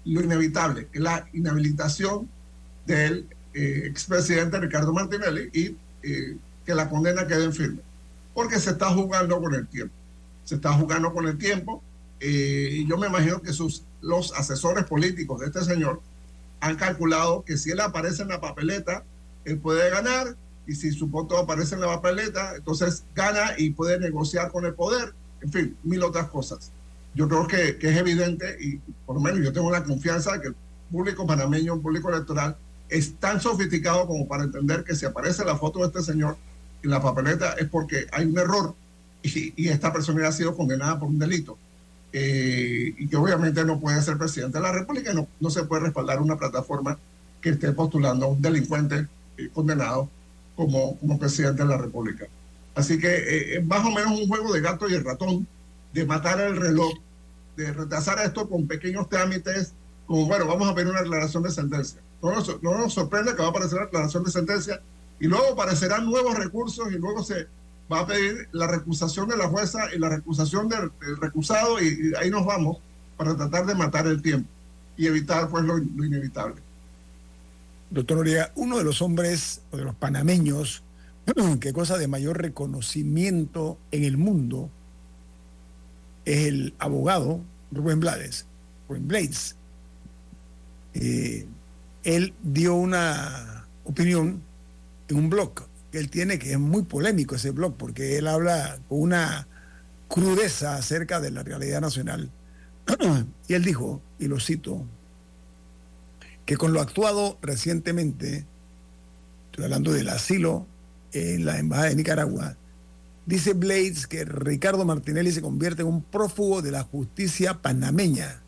lo inevitable, que la inhabilitación del eh, expresidente Ricardo Martinelli y eh, que la condena quede en firme, porque se está jugando con el tiempo se está jugando con el tiempo. Eh, y yo me imagino que sus, los asesores políticos de este señor han calculado que si él aparece en la papeleta, él puede ganar, y si su voto aparece en la papeleta, entonces gana y puede negociar con el poder, en fin, mil otras cosas. Yo creo que, que es evidente, y por lo menos yo tengo la confianza de que el público panameño, el público electoral, es tan sofisticado como para entender que si aparece la foto de este señor en la papeleta es porque hay un error y, esta persona ha sido condenada por un delito. Eh, y que obviamente no puede ser presidente de la República, no, no se puede respaldar una plataforma que esté postulando a un delincuente eh, condenado como, como presidente de la República. Así que eh, es más o menos un juego de gato y el ratón, de matar el reloj, de retrasar esto con pequeños trámites, como bueno, vamos a ver una aclaración de sentencia. No nos, no nos sorprende que va a aparecer la aclaración de sentencia y luego aparecerán nuevos recursos y luego se va a pedir la recusación de la jueza y la recusación del, recusado y, ahí nos vamos para tratar de matar el tiempo y evitar pues lo, inevitable. Doctor Noriega, uno de los hombres o de los panameños que cosa de mayor reconocimiento en el mundo es el abogado Rubén Blades, Rubén Blades. Eh, él dio una opinión un blog que él tiene, que es muy polémico ese blog, porque él habla con una crudeza acerca de la realidad nacional. y él dijo, y lo cito, que con lo actuado recientemente, estoy hablando del asilo en la Embajada de Nicaragua, dice Blades que Ricardo Martinelli se convierte en un prófugo de la justicia panameña.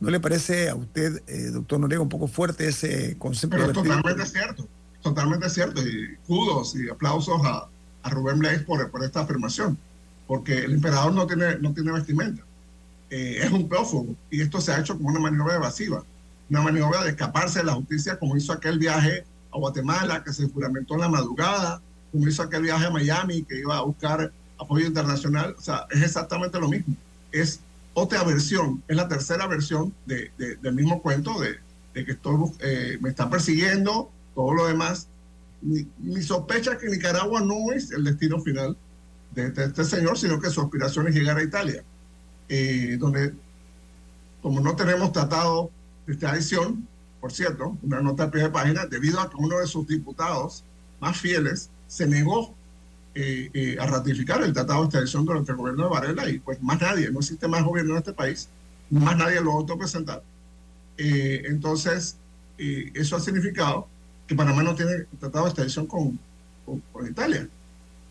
¿No le parece a usted, eh, doctor Noriega, un poco fuerte ese concepto? Pero totalmente cierto totalmente cierto y kudos y aplausos a, a Rubén Blades por, por esta afirmación. porque el emperador no tiene, no tiene vestimenta. Eh, es un prófugo y esto se ha hecho como una maniobra evasiva, una maniobra de escaparse de la justicia, como hizo aquel viaje a Guatemala que se juramentó en la madrugada, como hizo aquel viaje a Miami que iba a buscar apoyo internacional. O sea, es exactamente lo mismo. Es otra versión, es la tercera versión de, de- del mismo cuento de, de que estoy, eh, me están persiguiendo, todo lo demás. Mi, mi sospecha es que Nicaragua no es el destino final de, de este señor, sino que su aspiración es llegar a Italia, eh, donde, como no tenemos tratado de extradición, por cierto, una nota a pie de página, debido a que uno de sus diputados más fieles se negó eh, eh, a ratificar el tratado de extradición durante el gobierno de Varela y pues más nadie, no existe más gobierno en este país, más nadie lo autopresentado. Eh, entonces, eh, eso ha significado que Panamá no tiene tratado de extradición con, con, con Italia.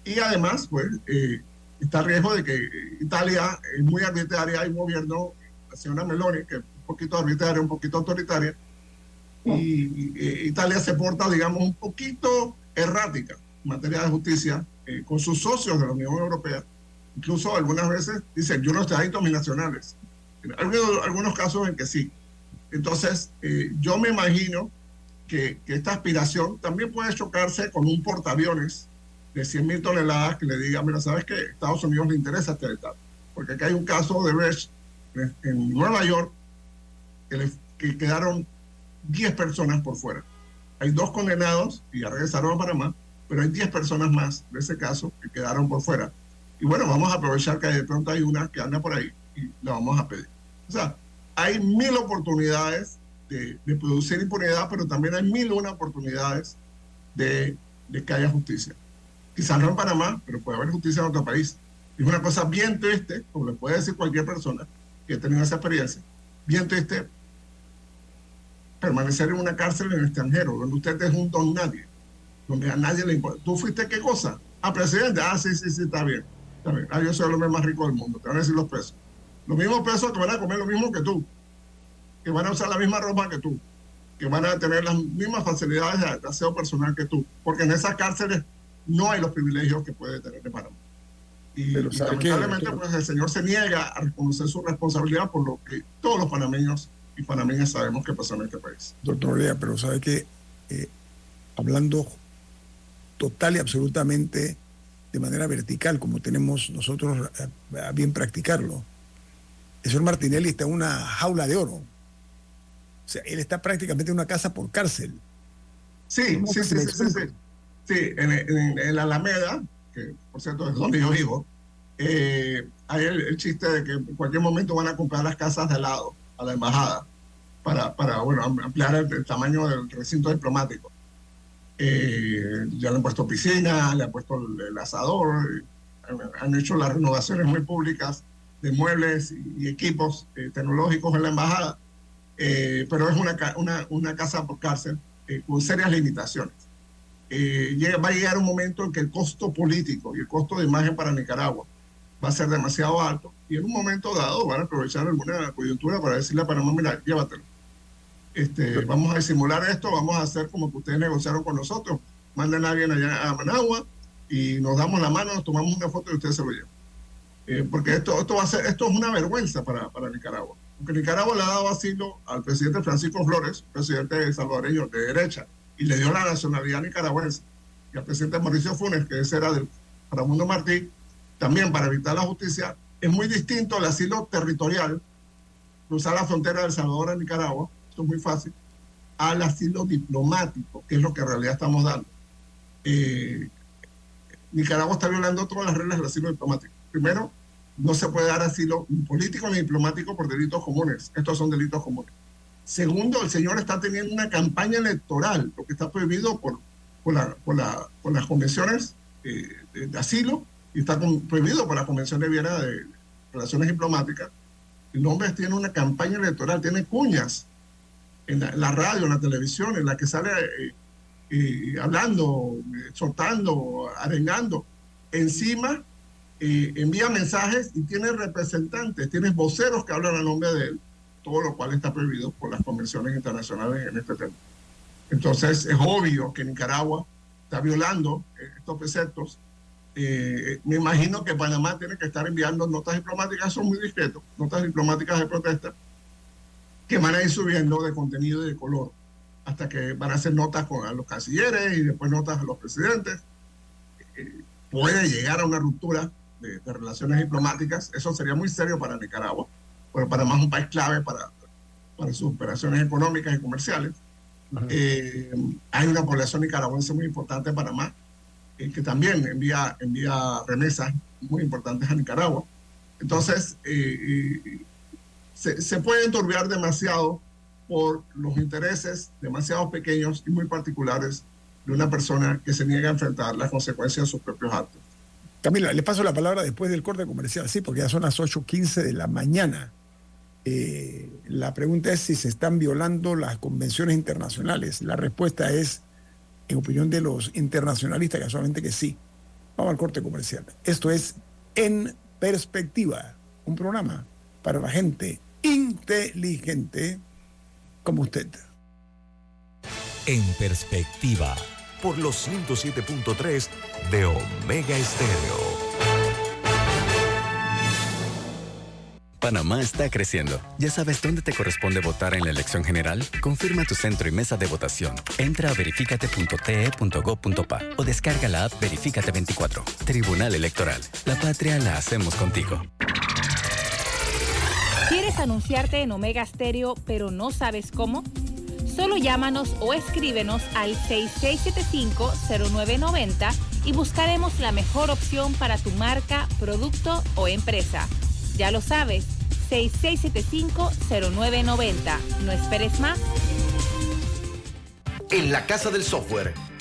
Y además, pues, eh, está a riesgo de que Italia es muy arbitraria, hay un gobierno, la señora Meloni, que es un poquito arbitraria, un poquito autoritaria, y eh, Italia se porta, digamos, un poquito errática en materia de justicia eh, con sus socios de la Unión Europea. Incluso algunas veces dicen, yo no extradito a mis nacionales. Hay algunos casos en que sí. Entonces, eh, yo me imagino que, que esta aspiración también puede chocarse con un portaaviones de 100 mil toneladas que le diga, mira, ¿sabes qué? Estados Unidos le interesa este detalle. Porque aquí hay un caso de Brecht en Nueva York que, le- que quedaron 10 personas por fuera. Hay dos condenados y ya regresaron a Panamá, pero hay 10 personas más de ese caso que quedaron por fuera. Y bueno, vamos a aprovechar que de pronto hay una que anda por ahí y la vamos a pedir. O sea, hay mil oportunidades de, de producir impunidad, pero también hay mil una oportunidades de, de que haya justicia. Quizás no en Panamá, pero puede haber justicia en otro país. Es una cosa bien triste, como le puede decir cualquier persona que ha tenido esa experiencia, bien triste permanecer en una cárcel en el extranjero, donde usted es un don nadie, donde a nadie le importa. ¿Tú fuiste qué cosa? Ah, presidente. Ah, sí, sí, sí, está bien. Está bien. Ah, yo soy el hombre más rico del mundo. Te van a decir los pesos. Los mismos pesos que van a comer lo mismo que tú, que van a usar la misma ropa que tú, que van a tener las mismas facilidades de, aseo personal que tú, porque en esas cárceles no hay los privilegios que puede tener en Panamá. Y, Pero y ¿sabe qué, lamentablemente, pues el señor se niega a reconocer su responsabilidad por lo que todos los panameños y panameñas sabemos que pasó en este país. doctor Olea, pero sabe que eh, hablando total y absolutamente de manera vertical, como tenemos nosotros a, a bien practicarlo, el señor Martinelli está en una jaula de oro. O sea, él está prácticamente en una casa por cárcel. Sí, ¿Cómo sí, sí, sí, sí, sí. en, en- en la Alameda, que por cierto es donde yo vivo, eh, hay el, el chiste de que en cualquier momento van a comprar las casas de al lado a la embajada para, para bueno, am- ampliar el, el tamaño del recinto diplomático. Eh, ya le han puesto piscina, le han puesto el, el asador, han, han hecho las renovaciones muy públicas de muebles y, y equipos eh, tecnológicos en la embajada, Eh, pero es una, una, una casa por cárcel eh, con serias limitaciones. Eh, llega- va a llegar un momento en que el costo político y el costo de imagen para Nicaragua va a ser demasiado alto y en un momento dado van a aprovechar alguna coyuntura para decirle a Panamá, mira, llévatelo. Este, vamos a disimular esto, vamos a hacer como que ustedes negociaron con nosotros. Manden a alguien allá a Managua y nos damos la mano, nos tomamos una foto y ustedes se lo llevan. Eh, porque esto, esto, va a ser, esto es una vergüenza para, para Nicaragua. Porque Nicaragua le ha dado asilo al presidente Francisco Flores, presidente salvadoreño de derecha, y le dio la nacionalidad nicaragüense. Y al presidente Mauricio Funes, que ese era del Ramundo Martí, también para evitar la justicia, es muy distinto el asilo territorial, cruzar la frontera de Salvador a Nicaragua, esto es muy fácil, al asilo diplomático, que es lo que en realidad estamos dando. Eh, Nicaragua está violando todas las reglas del asilo diplomático. Primero, no se puede dar asilo político ni diplomático por delitos comunes. Estos son delitos comunes. Segundo, el señor está teniendo una campaña electoral, lo que está prohibido por, por, la- por la- por las convenciones eh, de, asilo y está prohibido por la Convención de Viena de Relaciones Diplomáticas. El hombre tiene una campaña electoral, tiene cuñas en la, radio, en la televisión, en la que sale eh, eh, hablando, exhortando, arengando. Encima eh, envía mensajes y tiene representantes, tiene voceros que hablan a nombre de él, todo lo cual está prohibido por las convenciones internacionales en este tema. Entonces es obvio que Nicaragua está violando eh, estos preceptos Eh, me imagino que Panamá tiene que estar enviando notas diplomáticas, son muy discretos, notas diplomáticas de protesta, que van a ir subiendo de contenido y de color, hasta que van a hacer notas con, a los cancilleres y después notas a los presidentes. Eh, puede llegar a una ruptura de, de, relaciones diplomáticas, eso sería muy serio para Nicaragua, pero Panamá es un país clave para, para sus operaciones económicas y comerciales. Eh, hay una población nicaragüense muy importante en Panamá, eh, que también envía, envía remesas muy importantes a Nicaragua. Entonces, eh, se, se, puede enturbiar demasiado por los intereses demasiado pequeños y muy particulares de una persona que se niega a enfrentar las consecuencias de sus propios actos. Camila, le paso la palabra después del corte comercial, sí, porque ya son las 8.15 de la mañana. Eh, la pregunta es si se están violando las convenciones internacionales. La respuesta es, en opinión de los internacionalistas, casualmente que sí. Vamos al corte comercial. Esto es En Perspectiva, un programa para la gente inteligente como usted. En Perspectiva, por los 107.3 de Omega Estéreo. Panamá está creciendo. ¿Ya sabes dónde te corresponde votar en la elección general? Confirma tu centro y mesa de votación. Entra a verificate.te.gov.pa o descarga la app Verificate 24. Tribunal Electoral. La patria la hacemos contigo. ¿Quieres anunciarte en Omega Stereo pero no sabes cómo? Solo llámanos o escríbenos al 6675-0990 y buscaremos la mejor opción para tu marca, producto o empresa. Ya lo sabes, 6675-0990. No esperes más. En la Casa del Software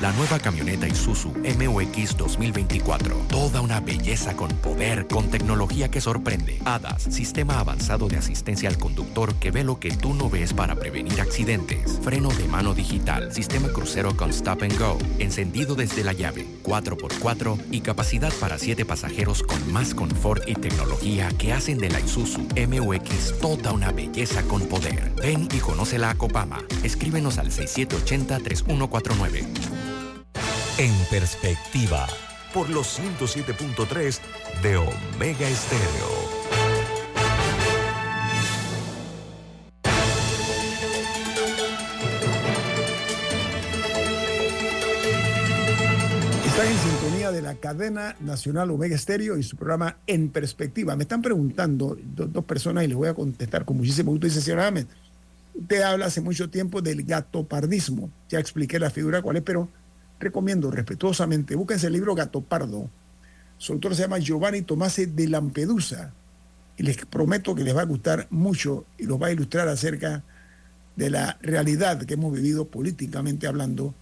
La nueva camioneta Isuzu MUX 2024. Toda una belleza con poder, con tecnología que sorprende. HADAS, sistema avanzado de asistencia al conductor que ve lo que tú no ves para prevenir accidentes. Freno de mano digital, sistema crucero con stop and go, encendido desde la llave, 4x4 y capacidad para 7 pasajeros con más confort y tecnología que hacen de la Isuzu MUX toda una belleza con poder. Ven y conócela a Copama. Escríbenos al 6780-3149. En Perspectiva, por los 107.3 de Omega Estéreo. Están en sintonía de la cadena nacional Omega Estéreo y su programa En Perspectiva. Me están preguntando do, dos personas y les voy a contestar con muchísimo gusto. Dice, señor Ahmed, usted habla hace mucho tiempo del gatopardismo. Ya expliqué la figura cuál es, pero recomiendo respetuosamente, búsquense el libro Gato Pardo. Su autor se llama Giovanni Tomase de Lampedusa. Y les prometo que les va a gustar mucho y los va a ilustrar acerca de la realidad que hemos vivido políticamente hablando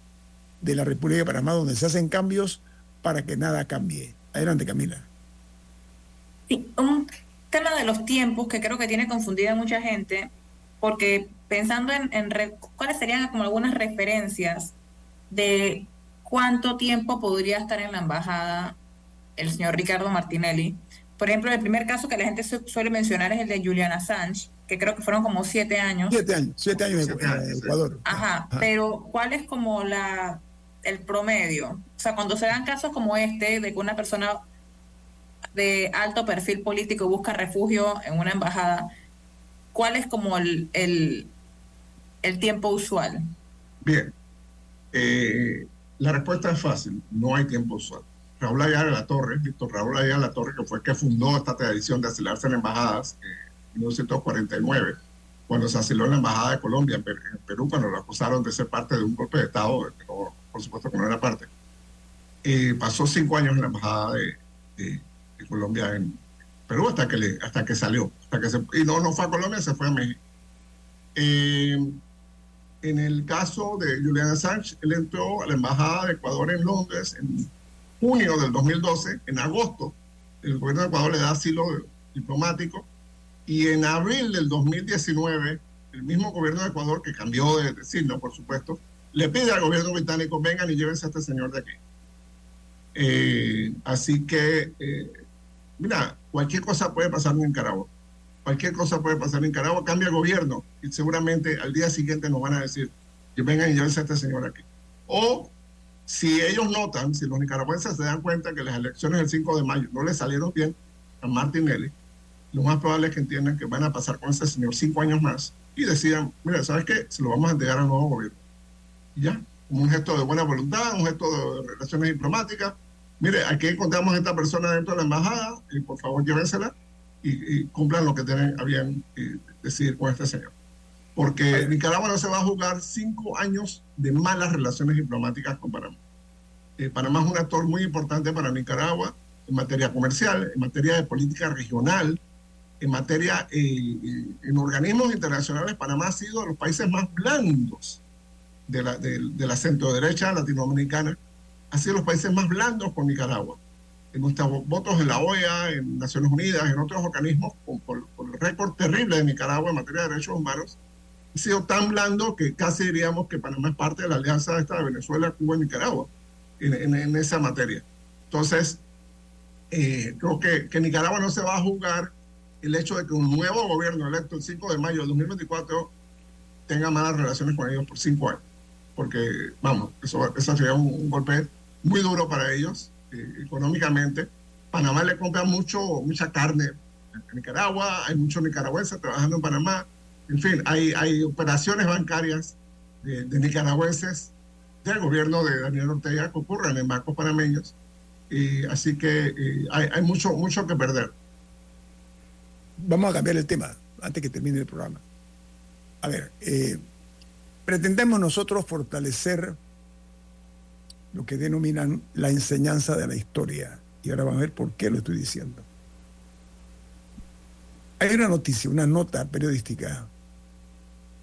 de la República de Panamá, donde se hacen cambios para que nada cambie. Adelante, Camila. Un tema de los tiempos que creo que tiene confundida mucha gente, porque pensando en, cuáles serían como algunas referencias de cuánto tiempo podría estar en la embajada el señor Ricardo Martinelli. Por ejemplo, el primer caso que la gente suele mencionar es el de Julian Assange, que creo que fueron como siete años. Siete años, siete años en Ecuador. Ajá, Ajá, pero ¿cuál es como la el promedio? O sea, cuando se dan casos como este, de que una persona de alto perfil político busca refugio en una embajada, ¿cuál es como el, el, el tiempo usual? Bien, eh, la respuesta es fácil, no hay tiempo usual. Raúl Ayala La Torre, Víctor Raúl Ayala La Torre, que fue el que fundó esta tradición de asilarse en embajadas en 1949, cuando se asiló en la embajada de Colombia en Perú, cuando lo acusaron de ser parte de un golpe de Estado, por supuesto que no era parte. Eh, pasó cinco años en la embajada de, Colombia en Perú hasta que, le, hasta que salió. Hasta que y no, no fue a Colombia, se fue a México. Eh, en el caso de Julian Assange, él entró a la embajada de Ecuador en Londres en junio del 2012, en agosto el gobierno de Ecuador le da asilo diplomático y en abril del 2019 el mismo gobierno de Ecuador, que cambió de, de signo, por supuesto, le pide al gobierno británico, vengan y llévense a este señor de aquí. Eh, así que, eh, mira, cualquier cosa puede pasar en Nicaragua. Cualquier cosa puede pasar en Nicaragua, cambia el gobierno y seguramente al día siguiente nos van a decir que vengan y llévense a este señor aquí. O si ellos notan, si los nicaragüenses se dan cuenta que las elecciones del 5 de mayo no le salieron bien a Martinelli, lo más probable es que entiendan que van a pasar con este señor cinco años más y decidan, mira, ¿sabes qué? Se lo vamos a entregar al nuevo gobierno. Y ya, como un gesto de buena voluntad, un gesto de relaciones diplomáticas. Mire, aquí encontramos a esta persona dentro de la embajada y por favor llévensela y, y cumplan lo que bien eh, decir con este señor. Porque Nicaragua no se va a jugar cinco años de malas relaciones diplomáticas con Panamá. Eh, Panamá es un actor muy importante para Nicaragua en materia comercial, en materia de política regional, en materia, eh, eh, en organismos internacionales, Panamá ha sido de los países más blandos de la, de, de la centro-derecha latinoamericana, ha sido de los países más blandos con Nicaragua. En nuestros votos en la OEA, en Naciones Unidas, en otros organismos, por, por, por el récord terrible de Nicaragua en materia de derechos humanos, ha sido tan blando que casi diríamos que Panamá es parte de la alianza esta de Venezuela, Cuba y Nicaragua en, en, en esa materia. Entonces, eh, creo que, que Nicaragua no se va a jugar el hecho de que un nuevo gobierno electo el 5 de mayo de 2024 tenga malas relaciones con ellos por cinco años. Porque, vamos, eso, eso sería un, un golpe muy duro para ellos eh, económicamente. Panamá le compra mucho, mucha carne a Nicaragua, hay muchos nicaragüenses trabajando en Panamá. En fin, hay, hay operaciones bancarias de, de nicaragüenses del gobierno de Daniel Ortega que ocurren en bancos panameños. Y así que eh, hay, hay mucho, mucho que perder vamos a cambiar el tema antes que termine el programa. A ver, eh, pretendemos nosotros fortalecer lo que denominan la enseñanza de la historia. Y ahora van a ver por qué lo estoy diciendo. Hay una noticia, una nota periodística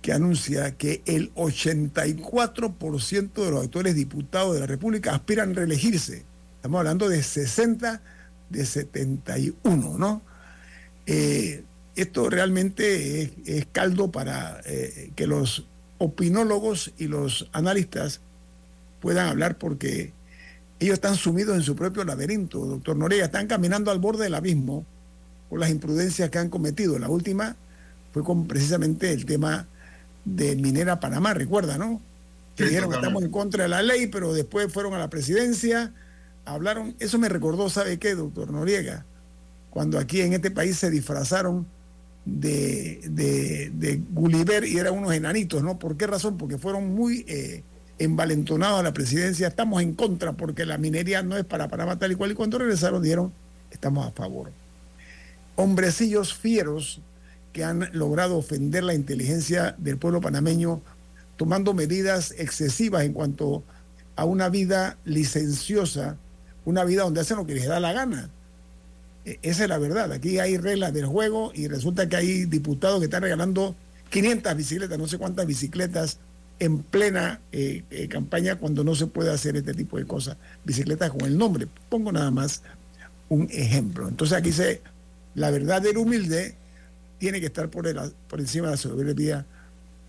que anuncia que el 84% de los actuales diputados de la República aspiran a reelegirse. Estamos hablando de 60 de 71, ¿no? Eh, esto realmente es, caldo para eh, que los opinólogos y los analistas puedan hablar porque ellos están sumidos en su propio laberinto, doctor Noriega, están caminando al borde del abismo por las imprudencias que han cometido. La última fue con precisamente el tema de Minera Panamá, recuerda, ¿no? Que Sí, dijeron que estamos en contra de la ley, pero después fueron a la presidencia, hablaron, eso me recordó, ¿sabe qué, doctor Noriega? Cuando aquí en este país se disfrazaron de, de, de Gulliver y eran unos enanitos, ¿no? ¿Por qué razón? Porque fueron muy eh, envalentonados a la presidencia, estamos en contra porque la minería no es para Panamá tal y cual, y cuando regresaron dijeron, estamos a favor. Hombrecillos fieros que han logrado ofender la inteligencia del pueblo panameño, tomando medidas excesivas en cuanto a una vida licenciosa, una vida donde hacen lo que les da la gana. E- Esa es la verdad. Aquí hay reglas del juego y resulta que hay diputados que están regalando 500 bicicletas, no sé cuántas bicicletas en plena eh, eh, campaña cuando no se puede hacer este tipo de cosas. Bicicletas con el nombre. Pongo nada más un ejemplo. Entonces aquí se, la verdadera humilde tiene que estar por, el- por encima de la soberbia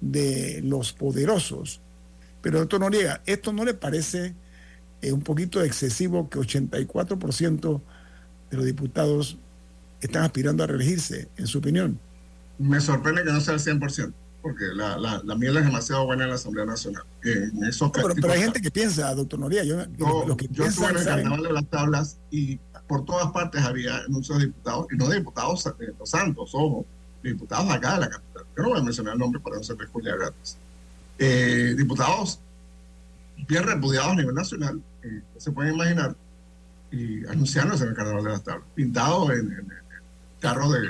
de los poderosos. Pero doctor Noriega, ¿esto no le parece eh, un poquito excesivo que 84% de los diputados están aspirando a reelegirse, en su opinión? Me sorprende que no sea el 100%, porque la, la, la miel es demasiado buena en la Asamblea Nacional. En esos Pero, pero hay gente que piensa, doctor Noriega, yo, los que yo estuve en piensan, el carnaval de las tablas y por todas partes había anuncios de diputados, y no de diputados de los santos, ojo, de diputados acá de la capital. Yo no voy a mencionar el nombre para no ser Julia gratis. Eh, diputados bien repudiados a nivel nacional, eh, se pueden imaginar, y anunciándose en el carnaval de las tablas, pintados en, en- en el carro de,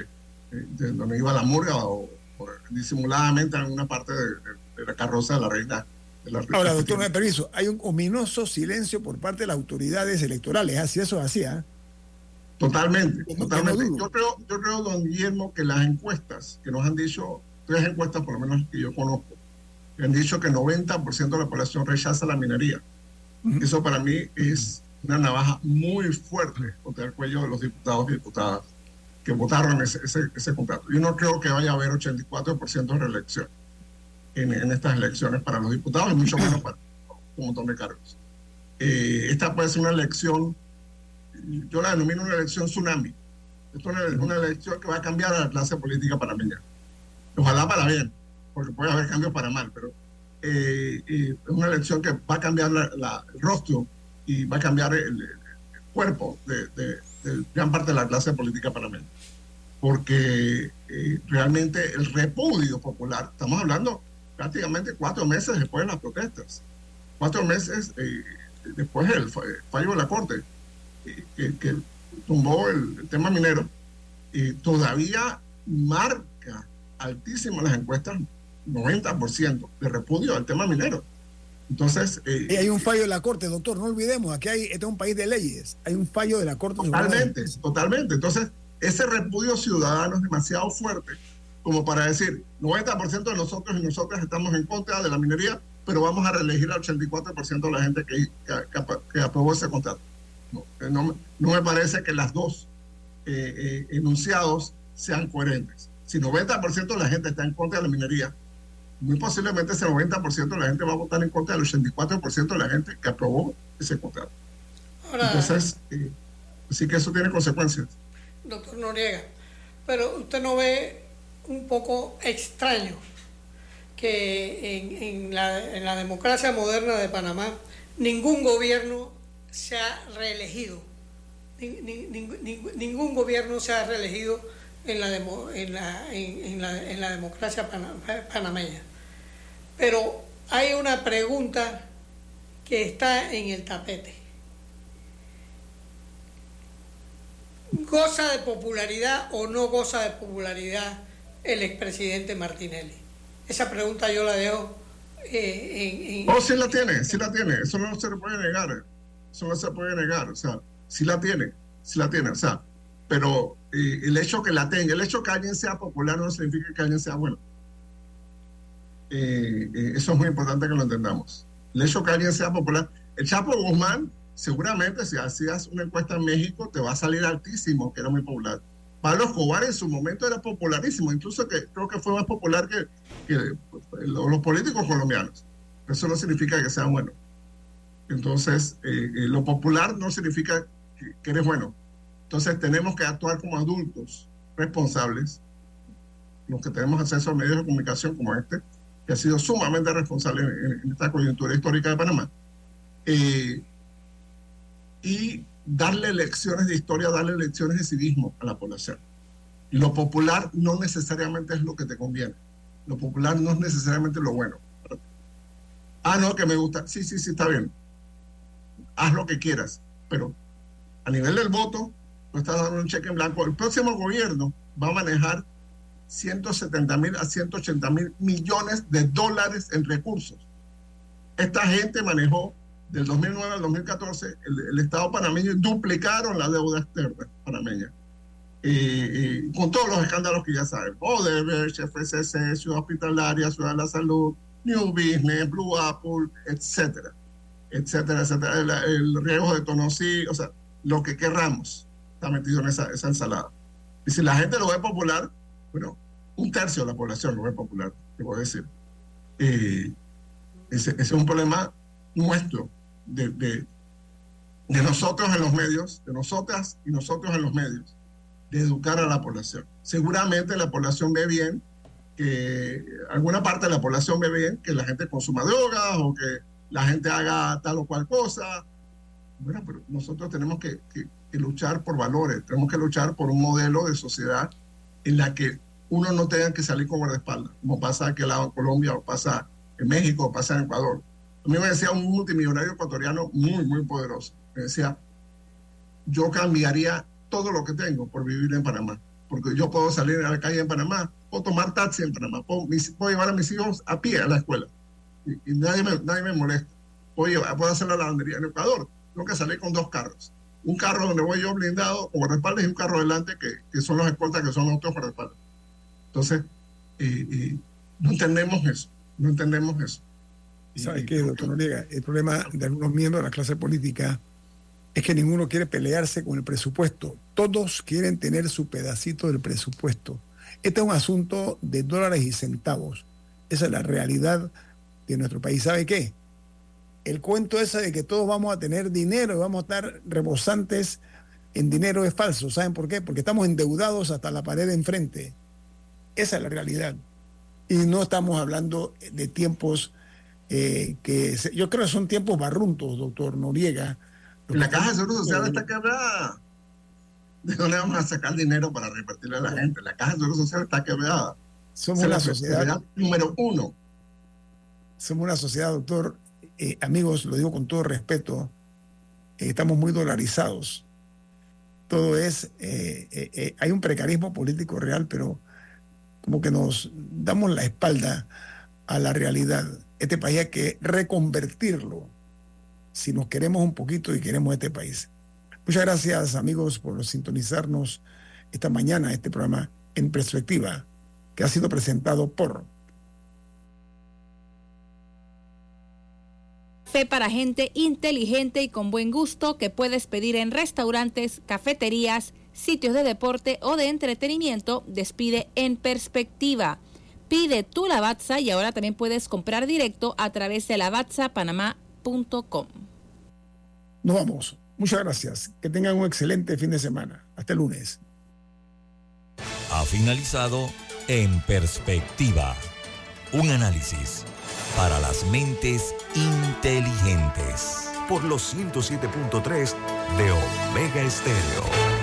de- de donde iba la murga o, o disimuladamente en una parte de, de- de la carroza de la reina. De la Ahora, doctor, me permiso, hay un ominoso silencio por parte de las autoridades electorales, así eso hacía. Totalmente, Que no- totalmente. no yo creo, yo creo, don Guillermo, que las encuestas que nos han dicho, tres encuestas por lo menos que yo conozco, que han dicho que 90% de la población rechaza la minería. Eso para mí es una navaja muy fuerte contra el cuello de los diputados y diputadas que votaron ese, ese, ese contrato. Yo no creo que vaya a haber 84% de reelección en, en, estas elecciones para los diputados y mucho menos para un montón de cargos. Eh, esta puede ser una elección, yo la denomino una elección tsunami. Esto es una, una, elección que va a cambiar a la clase política panameña. Ojalá para bien, porque puede haber cambios para mal, pero eh, eh, es una elección que va a cambiar la, la, el rostro y va a cambiar el, el cuerpo de, de, de, gran parte de la clase política panameña. Porque eh, realmente el repudio popular, estamos hablando prácticamente cuatro meses después de las protestas, cuatro meses eh, después del fallo de la Corte, eh, que, que, tumbó el, el, tema minero, y todavía marca altísimo las encuestas 90% de repudio al tema minero. Entonces. Eh, y hay un fallo de la Corte, doctor, no olvidemos, aquí hay, este es un país de leyes, hay un fallo de la Corte. Totalmente, totalmente. Entonces, ese repudio ciudadano es demasiado fuerte como para decir, 90% de nosotros y nosotras estamos en contra de la minería, pero vamos a reelegir al 84% de la gente que, que, que, aprobó ese contrato. No, eh, no, no, me parece que las dos eh, eh, enunciados sean coherentes. Si 90% de la gente está en contra de la minería, muy posiblemente ese 90% de la gente va a votar en contra del 84% de la gente que aprobó ese contrato. Ahora, Entonces, eh, sí que eso tiene consecuencias. Doctor Noriega, pero usted no ve un poco extraño que en, la, democracia moderna de Panamá ningún gobierno se ha reelegido. Ni, ni, ni, ningún gobierno se ha reelegido en la democracia panameña. Pero hay una pregunta que está en el tapete. ¿Goza de popularidad o no goza de popularidad el expresidente Martinelli? Esa pregunta yo la dejo eh, en, en, Oh, sí la tiene, sí la tiene. Eso no se puede negar. Eso no se puede negar. O sea, sí la tiene, sí la tiene. O sea, pero eh, el hecho que la tenga, el hecho que alguien sea popular no significa que alguien sea bueno. Eh, eh, eso es muy importante que lo entendamos. El hecho que alguien sea popular. El Chapo Guzmán, seguramente si hacías una encuesta en México, te va a salir altísimo, que era muy popular. Pablo Escobar en su momento era popularísimo, incluso que creo que fue más popular que, que los políticos colombianos. Eso no significa que sea bueno. Entonces, eh, eh, lo popular no significa que, que, eres bueno. Entonces, tenemos que actuar como adultos responsables, los que tenemos acceso a medios de comunicación como este, que ha sido sumamente responsable en, en esta coyuntura histórica de Panamá, eh, y darle lecciones de historia, darle lecciones de civismo a la población. Lo popular no necesariamente es lo que te conviene. Lo popular no es necesariamente lo bueno. Ah, no, que me gusta. Sí, sí, sí, está bien. Haz lo que quieras. Pero a nivel del voto, no estás dando un cheque en blanco. El próximo gobierno va a manejar 170 mil a 180 mil millones de dólares en recursos. Esta gente manejó del 2009 al 2014, el, el Estado panameño duplicaron la deuda externa panameña. Eh, eh, con todos los escándalos que ya saben, Odebrecht, FCC, Ciudad Hospitalaria, Ciudad de la Salud, New Business, Blue Apple, etcétera, etcétera, etcétera, el, el riesgo de Tonosí, o sea, lo que querramos está metido en esa, esa ensalada. Y si la gente lo ve popular, bueno, un tercio de la población lo ve popular, te puedo decir. Eh, ese, ese, es un problema nuestro, de, de, nosotros en los medios, de nosotras y nosotros en los medios, de educar a la población. Seguramente la población ve bien que alguna parte de la población ve bien que la gente consuma drogas o que la gente haga tal o cual cosa. Bueno, pero nosotros tenemos que, luchar por valores, tenemos que luchar por un modelo de sociedad en la que uno no tenga que salir con guardaespaldas, como pasa aquí en Colombia, o pasa en México, o pasa en Ecuador. A mí me decía un multimillonario ecuatoriano muy, muy poderoso. Me decía, yo cambiaría todo lo que tengo por vivir en Panamá. Porque yo puedo salir a la calle en Panamá, puedo tomar taxi en Panamá, puedo, llevar a mis hijos a pie a la escuela. Y, nadie, me, nadie me molesta. Puedo, puedo hacer la lavandería en Ecuador. Tengo que salir con dos carros. Un carro donde voy yo blindado con guardaespaldas y un carro delante que, que son los escoltas que son otros guardaespaldas. Entonces, eh, eh, no entendemos eso. No entendemos eso. ¿Sabe qué, doctor Noriega? El problema de algunos miembros de la clase política es que ninguno quiere pelearse con el presupuesto. Todos quieren tener su pedacito del presupuesto. Este es un asunto de dólares y centavos. Esa es la realidad de nuestro país. ¿Sabe qué? El cuento ese de que todos vamos a tener dinero y vamos a estar rebosantes en dinero es falso. ¿Saben por qué? Porque estamos endeudados hasta la pared de enfrente. Esa es la realidad. Y no estamos hablando de tiempos eh, que yo creo que son tiempos barruntos, doctor Noriega. La caja de seguro social está quebrada. ¿De dónde vamos a sacar dinero para repartirle a la gente? La caja de seguro social está quebrada. Somos una sociedad número uno. Somos una sociedad, doctor, eh, amigos, lo digo con todo respeto, eh, estamos muy dolarizados. Todo es, hay un precarismo político real, pero como que nos damos la espalda a la realidad. Este país hay que reconvertirlo si nos queremos un poquito y queremos este país. Muchas gracias amigos por sintonizarnos esta mañana, este programa en perspectiva, que ha sido presentado por... Fe para gente inteligente y con buen gusto que puedes pedir en restaurantes, cafeterías, sitios de deporte o de entretenimiento, despide en perspectiva. Pide tu Lavazza y ahora también puedes comprar directo a través de lavazzapanamá.com. Nos vamos. Muchas gracias. Que tengan un excelente fin de semana. Hasta el lunes. Ha finalizado En Perspectiva. Un análisis para las mentes inteligentes. Por los 107.3 de Omega Estéreo.